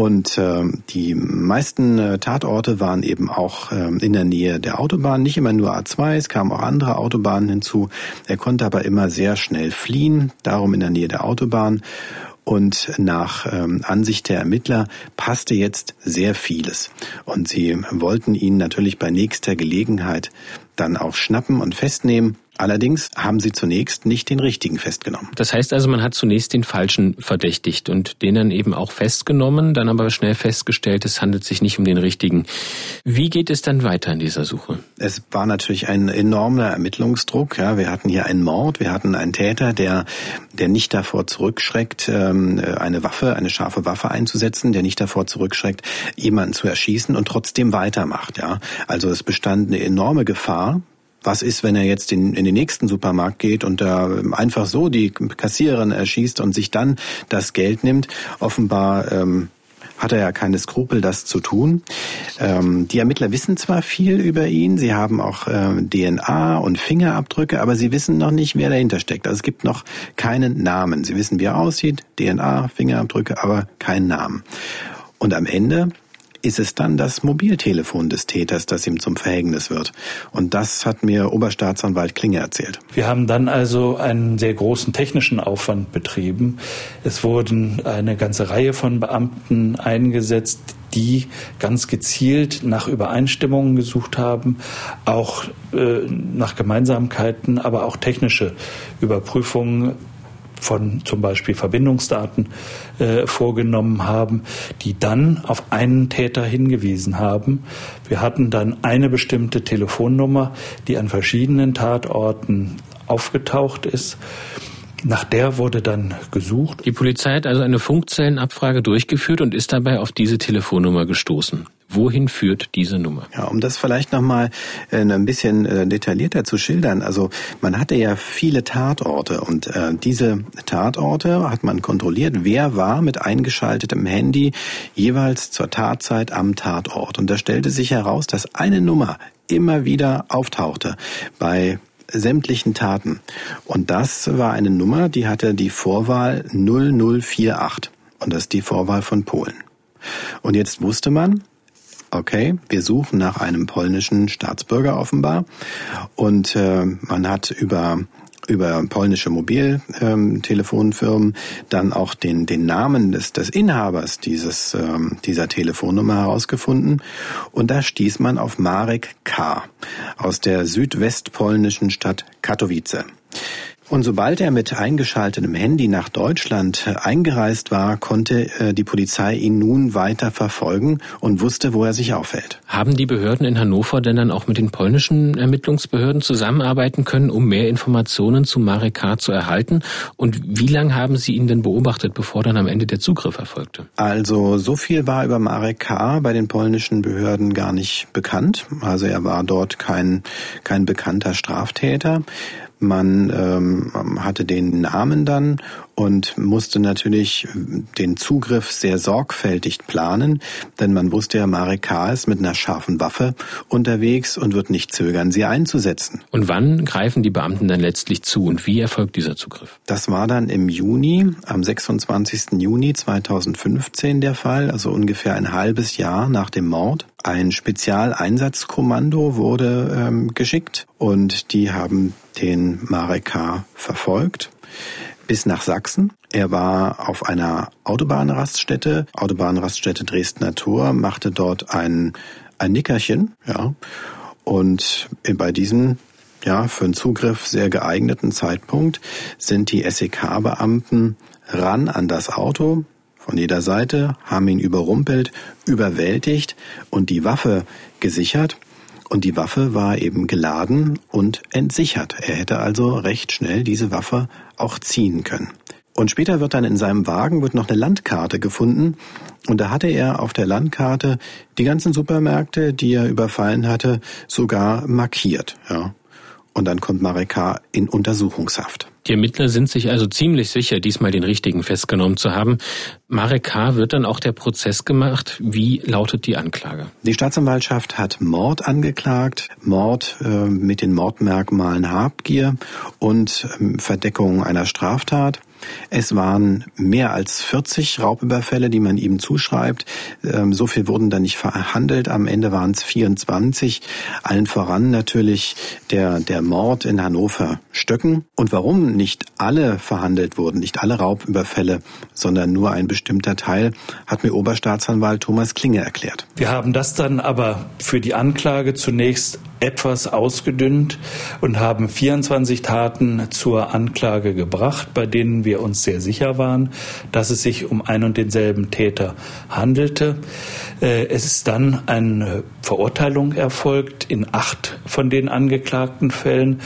Und äh, die meisten äh, Tatorte waren eben auch äh, in der Nähe der Autobahn, nicht immer nur A2, es kamen auch andere Autobahnen hinzu. Er konnte aber immer sehr schnell fliehen, darum in der Nähe der Autobahn. Und nach ähm, Ansicht der Ermittler passte jetzt sehr vieles. Und sie wollten ihn natürlich bei nächster Gelegenheit dann auch schnappen und festnehmen. Allerdings haben sie zunächst nicht den richtigen festgenommen. Das heißt also, man hat zunächst den falschen verdächtigt und den dann eben auch festgenommen, dann aber schnell festgestellt, es handelt sich nicht um den richtigen. Wie geht es dann weiter in dieser Suche? Es war natürlich ein enormer Ermittlungsdruck. Ja, wir hatten hier einen Mord, wir hatten einen Täter, der, der nicht davor zurückschreckt, ähm, eine Waffe, eine scharfe Waffe einzusetzen, der nicht davor zurückschreckt, jemanden zu erschießen und trotzdem weitermacht. Ja, also es bestand eine enorme Gefahr, was ist, wenn er jetzt in, in den nächsten Supermarkt geht und da einfach so die Kassiererin erschießt und sich dann das Geld nimmt? Offenbar ähm, hat er ja keine Skrupel, das zu tun. Ähm, die Ermittler wissen zwar viel über ihn, sie haben auch äh, DNA und Fingerabdrücke, aber sie wissen noch nicht, wer dahinter steckt. Also es gibt noch keinen Namen. Sie wissen, wie er aussieht, DNA, Fingerabdrücke, aber keinen Namen. Und am Ende ist es dann das Mobiltelefon des Täters, das ihm zum Verhängnis wird. Und das hat mir Oberstaatsanwalt Klinge erzählt. Wir haben dann also einen sehr großen technischen Aufwand betrieben. Es wurden eine ganze Reihe von Beamten eingesetzt, die ganz gezielt nach Übereinstimmungen gesucht haben, auch äh, nach Gemeinsamkeiten, aber auch technische Überprüfungen von zum Beispiel Verbindungsdaten äh, vorgenommen haben, die dann auf einen Täter hingewiesen haben. Wir hatten dann eine bestimmte Telefonnummer, die an verschiedenen Tatorten aufgetaucht ist. Nach der wurde dann gesucht. Die Polizei hat also eine Funkzellenabfrage durchgeführt und ist dabei auf diese Telefonnummer gestoßen. Wohin führt diese Nummer? Ja, um das vielleicht nochmal äh, ein bisschen äh, detaillierter zu schildern. Also man hatte ja viele Tatorte und äh, diese Tatorte hat man kontrolliert, wer war mit eingeschaltetem Handy jeweils zur Tatzeit am Tatort. Und da stellte sich heraus, dass eine Nummer immer wieder auftauchte bei sämtlichen Taten. Und das war eine Nummer, die hatte die Vorwahl 0048. Und das ist die Vorwahl von Polen. Und jetzt wusste man, okay, wir suchen nach einem polnischen Staatsbürger offenbar. Und äh, man hat über über polnische Mobiltelefonfirmen dann auch den, den Namen des, des Inhabers dieses, ähm, dieser Telefonnummer herausgefunden. Und da stieß man auf Marek K. aus der südwestpolnischen Stadt Katowice. Und sobald er mit eingeschaltetem Handy nach Deutschland äh, eingereist war, konnte äh, die Polizei ihn nun weiter verfolgen und wusste, wo er sich aufhält. Haben die Behörden in Hannover denn dann auch mit den polnischen Ermittlungsbehörden zusammenarbeiten können, um mehr Informationen zu Marek K. zu erhalten? Und wie lange haben Sie ihn denn beobachtet, bevor dann am Ende der Zugriff erfolgte? Also so viel war über Marek K. bei den polnischen Behörden gar nicht bekannt. Also er war dort kein, kein bekannter Straftäter. Man ähm, hatte den Namen dann und musste natürlich den Zugriff sehr sorgfältig planen, denn man wusste ja, Marek K. ist mit einer scharfen Waffe unterwegs und wird nicht zögern, sie einzusetzen. Und wann greifen die Beamten dann letztlich zu und wie erfolgt dieser Zugriff? Das war dann im Juni, am 26. Juni 2015 der Fall, also ungefähr ein halbes Jahr nach dem Mord. Ein Spezialeinsatzkommando wurde ähm, geschickt und die haben den Marek K. verfolgt bis nach Sachsen. Er war auf einer Autobahnraststätte, Autobahnraststätte Dresdner Tor, machte dort ein, ein Nickerchen, ja. Und bei diesem, ja, für einen Zugriff sehr geeigneten Zeitpunkt sind die SEK-Beamten ran an das Auto, von jeder Seite, haben ihn überrumpelt, überwältigt und die Waffe gesichert. Und die Waffe war eben geladen und entsichert. Er hätte also recht schnell diese Waffe auch ziehen können. Und später wird dann in seinem Wagen wird noch eine Landkarte gefunden und da hatte er auf der Landkarte die ganzen Supermärkte, die er überfallen hatte, sogar markiert. Ja. Und dann kommt Mareka in Untersuchungshaft. Die Ermittler sind sich also ziemlich sicher, diesmal den richtigen festgenommen zu haben. Marek K. wird dann auch der Prozess gemacht. Wie lautet die Anklage? Die Staatsanwaltschaft hat Mord angeklagt, Mord äh, mit den Mordmerkmalen Habgier und äh, Verdeckung einer Straftat. Es waren mehr als 40 Raubüberfälle, die man ihm zuschreibt. Ähm, so viel wurden da nicht verhandelt. Am Ende waren es 24. Allen voran natürlich der, der Mord in Hannover Stöcken. Und warum nicht alle verhandelt wurden, nicht alle Raubüberfälle, sondern nur ein bestimmter Teil, hat mir Oberstaatsanwalt Thomas Klinge erklärt. Wir haben das dann aber für die Anklage zunächst etwas ausgedünnt und haben 24 Taten zur Anklage gebracht, bei denen wir uns sehr sicher waren, dass es sich um ein und denselben Täter handelte. Äh, es ist dann eine Verurteilung erfolgt in acht von den angeklagten Fällen.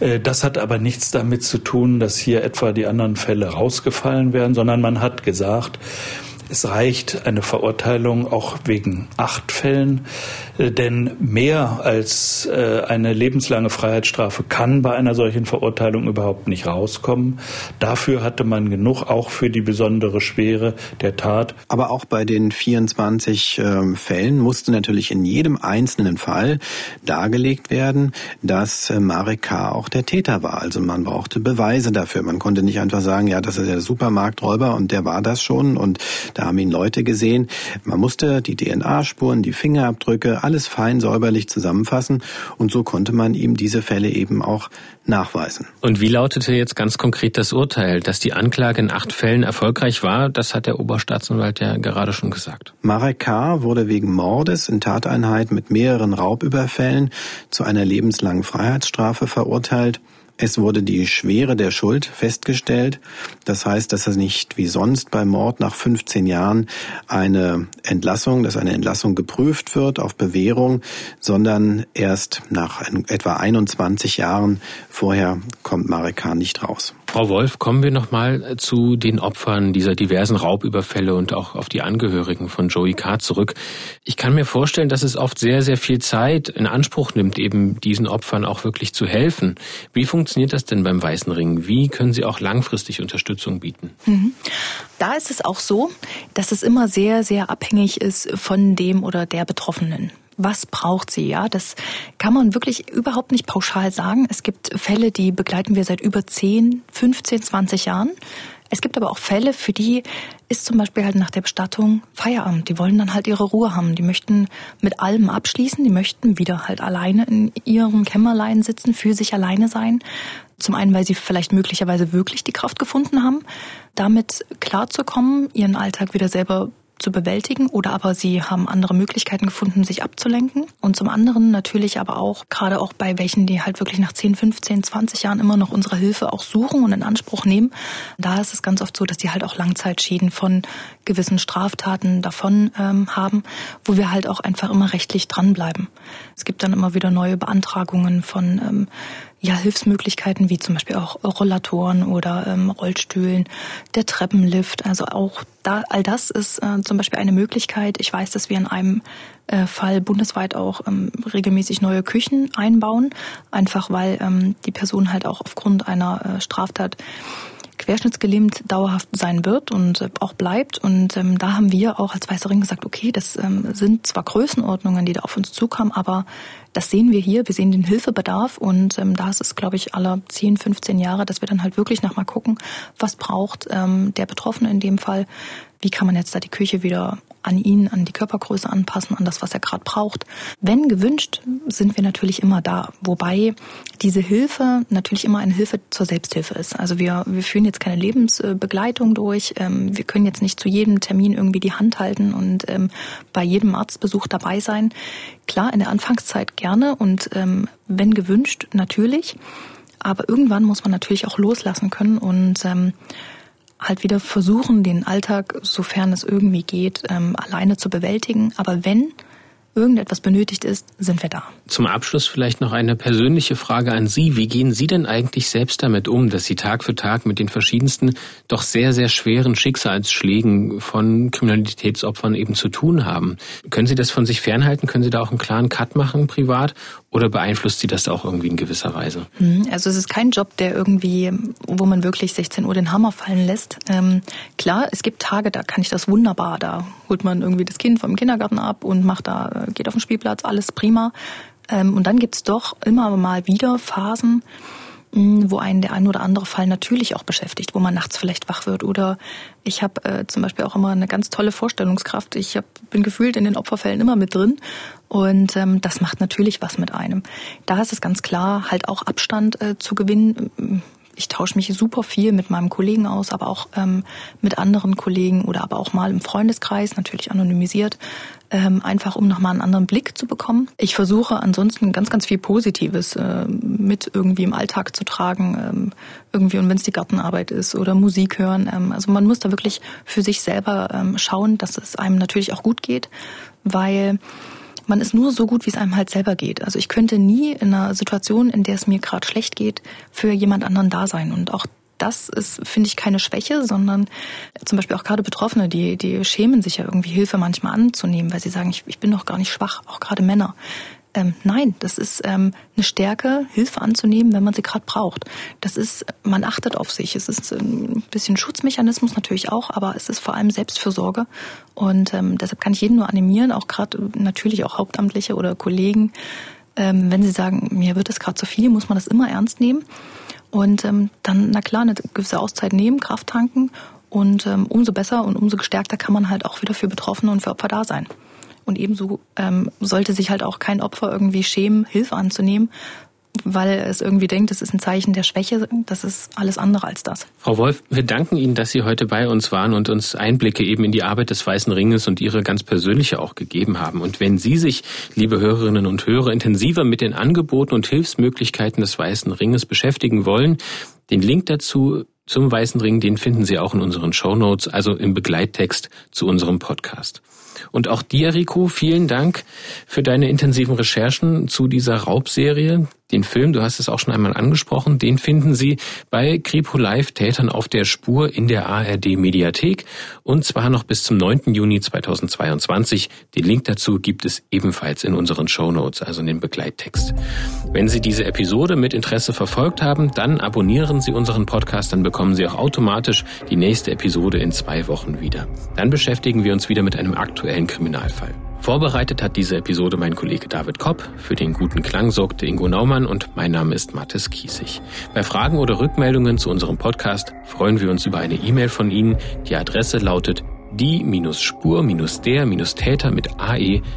Äh, das hat aber nichts damit zu tun, dass hier etwa die anderen Fälle rausgefallen wären, sondern man hat gesagt, es reicht eine Verurteilung auch wegen acht Fällen, äh, denn mehr als äh, eine lebenslange Freiheitsstrafe kann bei einer solchen Verurteilung überhaupt nicht rauskommen. Dafür hatte man genug, auch für die besondere Schwere der Tat. Aber auch bei den 24 äh, Fällen musste natürlich in jedem einzelnen Fall dargelegt werden, dass äh, Marek K. auch der Täter war. Also man brauchte Beweise dafür. Man konnte nicht einfach sagen, ja, das ist der Supermarkträuber und der war das schon und da haben ihn Leute gesehen. Man musste die DNA-Spuren, die Fingerabdrücke, alles fein säuberlich zusammenfassen und so konnte man ihm diese Fälle eben auch nachweisen. Und wie lautete jetzt ganz konkret das Urteil? Dass die Anklage in acht Fällen erfolgreich war, das hat der Oberstaatsanwalt ja gerade schon gesagt. Marek K. wurde wegen Mordes in Tateinheit mit mehreren Raubüberfällen zu einer lebenslangen Freiheitsstrafe verurteilt. Es wurde die Schwere der Schuld festgestellt. Das heißt, dass er nicht wie sonst beim Mord nach 15 Jahren eine Entlassung, dass eine Entlassung geprüft wird auf Bewährung, sondern erst nach etwa 21 Jahren vorher kommt Marek K. nicht raus. Frau Wolf, kommen wir nochmal zu den Opfern dieser diversen Raubüberfälle und auch auf die Angehörigen von Joey K. zurück. Ich kann mir vorstellen, dass es oft sehr, sehr viel Zeit in Anspruch nimmt, eben diesen Opfern auch wirklich zu helfen. Wie funktioniert das denn beim Weißen Ring? Wie können Sie auch langfristig Unterstützung bieten? Mhm. Da ist es auch so, dass es immer sehr, sehr abhängig ist von dem oder der Betroffenen was braucht sie, ja? Das kann man wirklich überhaupt nicht pauschal sagen. Es gibt Fälle, die begleiten wir seit über 10, 15, 20 Jahren. Es gibt aber auch Fälle, für die ist zum Beispiel halt nach der Bestattung Feierabend. Die wollen dann halt ihre Ruhe haben. Die möchten mit allem abschließen. Die möchten wieder halt alleine in ihrem Kämmerlein sitzen, für sich alleine sein. Zum einen, weil sie vielleicht möglicherweise wirklich die Kraft gefunden haben, damit klarzukommen, ihren Alltag wieder selber zu bewältigen oder aber sie haben andere Möglichkeiten gefunden, sich abzulenken. Und zum anderen natürlich aber auch, gerade auch bei welchen, die halt wirklich nach 10, 15, 20 Jahren immer noch unsere Hilfe auch suchen und in Anspruch nehmen, da ist es ganz oft so, dass die halt auch Langzeitschäden von gewissen Straftaten davon ähm, haben, wo wir halt auch einfach immer rechtlich dranbleiben. Es gibt dann immer wieder neue Beantragungen von ähm, ja, Hilfsmöglichkeiten wie zum Beispiel auch Rollatoren oder ähm, Rollstühlen, der Treppenlift. Also auch da, all das ist äh, zum Beispiel eine Möglichkeit. Ich weiß, dass wir in einem äh, Fall bundesweit auch ähm, regelmäßig neue Küchen einbauen, einfach weil ähm, die Person halt auch aufgrund einer äh, Straftat querschnittsgelähmt dauerhaft sein wird und äh, auch bleibt. Und ähm, da haben wir auch als Weißer Ring gesagt, okay, das ähm, sind zwar Größenordnungen, die da auf uns zukommen, aber das sehen wir hier. Wir sehen den Hilfebedarf und ähm, da ist es, glaube ich, alle 10, 15 Jahre, dass wir dann halt wirklich nochmal gucken, was braucht ähm, der Betroffene in dem Fall, wie kann man jetzt da die Küche wieder an ihn, an die Körpergröße anpassen, an das, was er gerade braucht. Wenn gewünscht, sind wir natürlich immer da. Wobei diese Hilfe natürlich immer eine Hilfe zur Selbsthilfe ist. Also wir, wir führen jetzt keine Lebensbegleitung durch. Ähm, wir können jetzt nicht zu jedem Termin irgendwie die Hand halten und ähm, bei jedem Arztbesuch dabei sein. Klar, in der Anfangszeit gerne und ähm, wenn gewünscht, natürlich. Aber irgendwann muss man natürlich auch loslassen können und halt wieder versuchen, den Alltag, sofern es irgendwie geht, ähm, alleine zu bewältigen. Aber wenn irgendetwas benötigt ist, sind wir da. Zum Abschluss vielleicht noch eine persönliche Frage an Sie. Wie gehen Sie denn eigentlich selbst damit um, dass Sie Tag für Tag mit den verschiedensten, doch sehr, sehr schweren Schicksalsschlägen von Kriminalitätsopfern eben zu tun haben? Können Sie das von sich fernhalten? Können Sie da auch einen klaren Cut machen privat? Oder beeinflusst Sie das auch irgendwie in gewisser Weise? Hm, also es ist kein Job, der irgendwie, wo man wirklich 16 Uhr den Hammer fallen lässt. Ähm, klar, es gibt Tage, da kann ich das wunderbar. Da holt man irgendwie das Kind vom Kindergarten ab und macht da, geht auf den Spielplatz, alles prima. Ähm, und dann gibt's doch immer mal wieder Phasen, wo einen der ein oder andere Fall natürlich auch beschäftigt, wo man nachts vielleicht wach wird. Oder ich habe äh, zum Beispiel auch immer eine ganz tolle Vorstellungskraft. Ich hab, bin gefühlt in den Opferfällen immer mit drin. Und ähm, das macht natürlich was mit einem. Da ist es ganz klar, halt auch Abstand äh, zu gewinnen. Ich tausche mich super viel mit meinem Kollegen aus, aber auch ähm, mit anderen Kollegen oder aber auch mal im Freundeskreis, natürlich anonymisiert, ähm, einfach um nochmal einen anderen Blick zu bekommen. Ich versuche ansonsten ganz, ganz viel Positives äh, mit irgendwie im Alltag zu tragen, ähm, irgendwie und wenn es die Gartenarbeit ist oder Musik hören. Ähm, also man muss da wirklich für sich selber ähm, schauen, dass es einem natürlich auch gut geht, weil man ist nur so gut, wie es einem halt selber geht. Also ich könnte nie in einer Situation, in der es mir gerade schlecht geht, für jemand anderen da sein. Und auch das ist, finde ich, keine Schwäche, sondern zum Beispiel auch gerade Betroffene, die, die schämen sich ja irgendwie Hilfe manchmal anzunehmen, weil sie sagen, ich, ich bin doch gar nicht schwach, auch gerade Männer. Ähm, nein, das ist ähm, eine Stärke, Hilfe anzunehmen, wenn man sie gerade braucht. Das ist, man achtet auf sich. Es ist ein bisschen Schutzmechanismus natürlich auch, aber es ist vor allem Selbstfürsorge. Und ähm, deshalb kann ich jeden nur animieren, auch gerade natürlich auch Hauptamtliche oder Kollegen, ähm, wenn sie sagen, mir wird es gerade zu viel, muss man das immer ernst nehmen. Und ähm, dann, na klar, eine gewisse Auszeit nehmen, Kraft tanken und ähm, umso besser und umso gestärkter kann man halt auch wieder für Betroffene und für Opfer da sein. Und ebenso ähm, sollte sich halt auch kein Opfer irgendwie schämen, Hilfe anzunehmen, weil es irgendwie denkt, das ist ein Zeichen der Schwäche. Das ist alles andere als das. Frau Wolf, wir danken Ihnen, dass Sie heute bei uns waren und uns Einblicke eben in die Arbeit des Weißen Ringes und Ihre ganz persönliche auch gegeben haben. Und wenn Sie sich, liebe Hörerinnen und Hörer, intensiver mit den Angeboten und Hilfsmöglichkeiten des Weißen Ringes beschäftigen wollen, den Link dazu zum Weißen Ring, den finden Sie auch in unseren Show Notes, also im Begleittext zu unserem Podcast. Und auch dir, Rico, vielen Dank für deine intensiven Recherchen zu dieser Raubserie. Den Film, du hast es auch schon einmal angesprochen, den finden Sie bei Kripo Live Tätern auf der Spur in der ARD Mediathek und zwar noch bis zum 9. Juni 2022. Den Link dazu gibt es ebenfalls in unseren Show Notes, also in dem Begleittext. Wenn Sie diese Episode mit Interesse verfolgt haben, dann abonnieren Sie unseren Podcast, dann bekommen Sie auch automatisch die nächste Episode in zwei Wochen wieder. Dann beschäftigen wir uns wieder mit einem aktuellen Kriminalfall. Vorbereitet hat diese Episode mein Kollege David Kopp. Für den guten Klang sorgte Ingo Naumann und mein Name ist Mathis Kiesig. Bei Fragen oder Rückmeldungen zu unserem Podcast freuen wir uns über eine E-Mail von Ihnen. Die Adresse lautet die-spur-der-täter mit ae.mdr.de.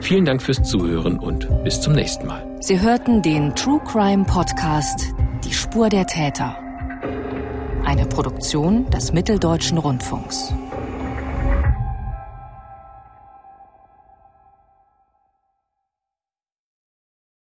Vielen Dank fürs Zuhören und bis zum nächsten Mal. Sie hörten den True Crime Podcast Die Spur der Täter. Eine Produktion des Mitteldeutschen Rundfunks.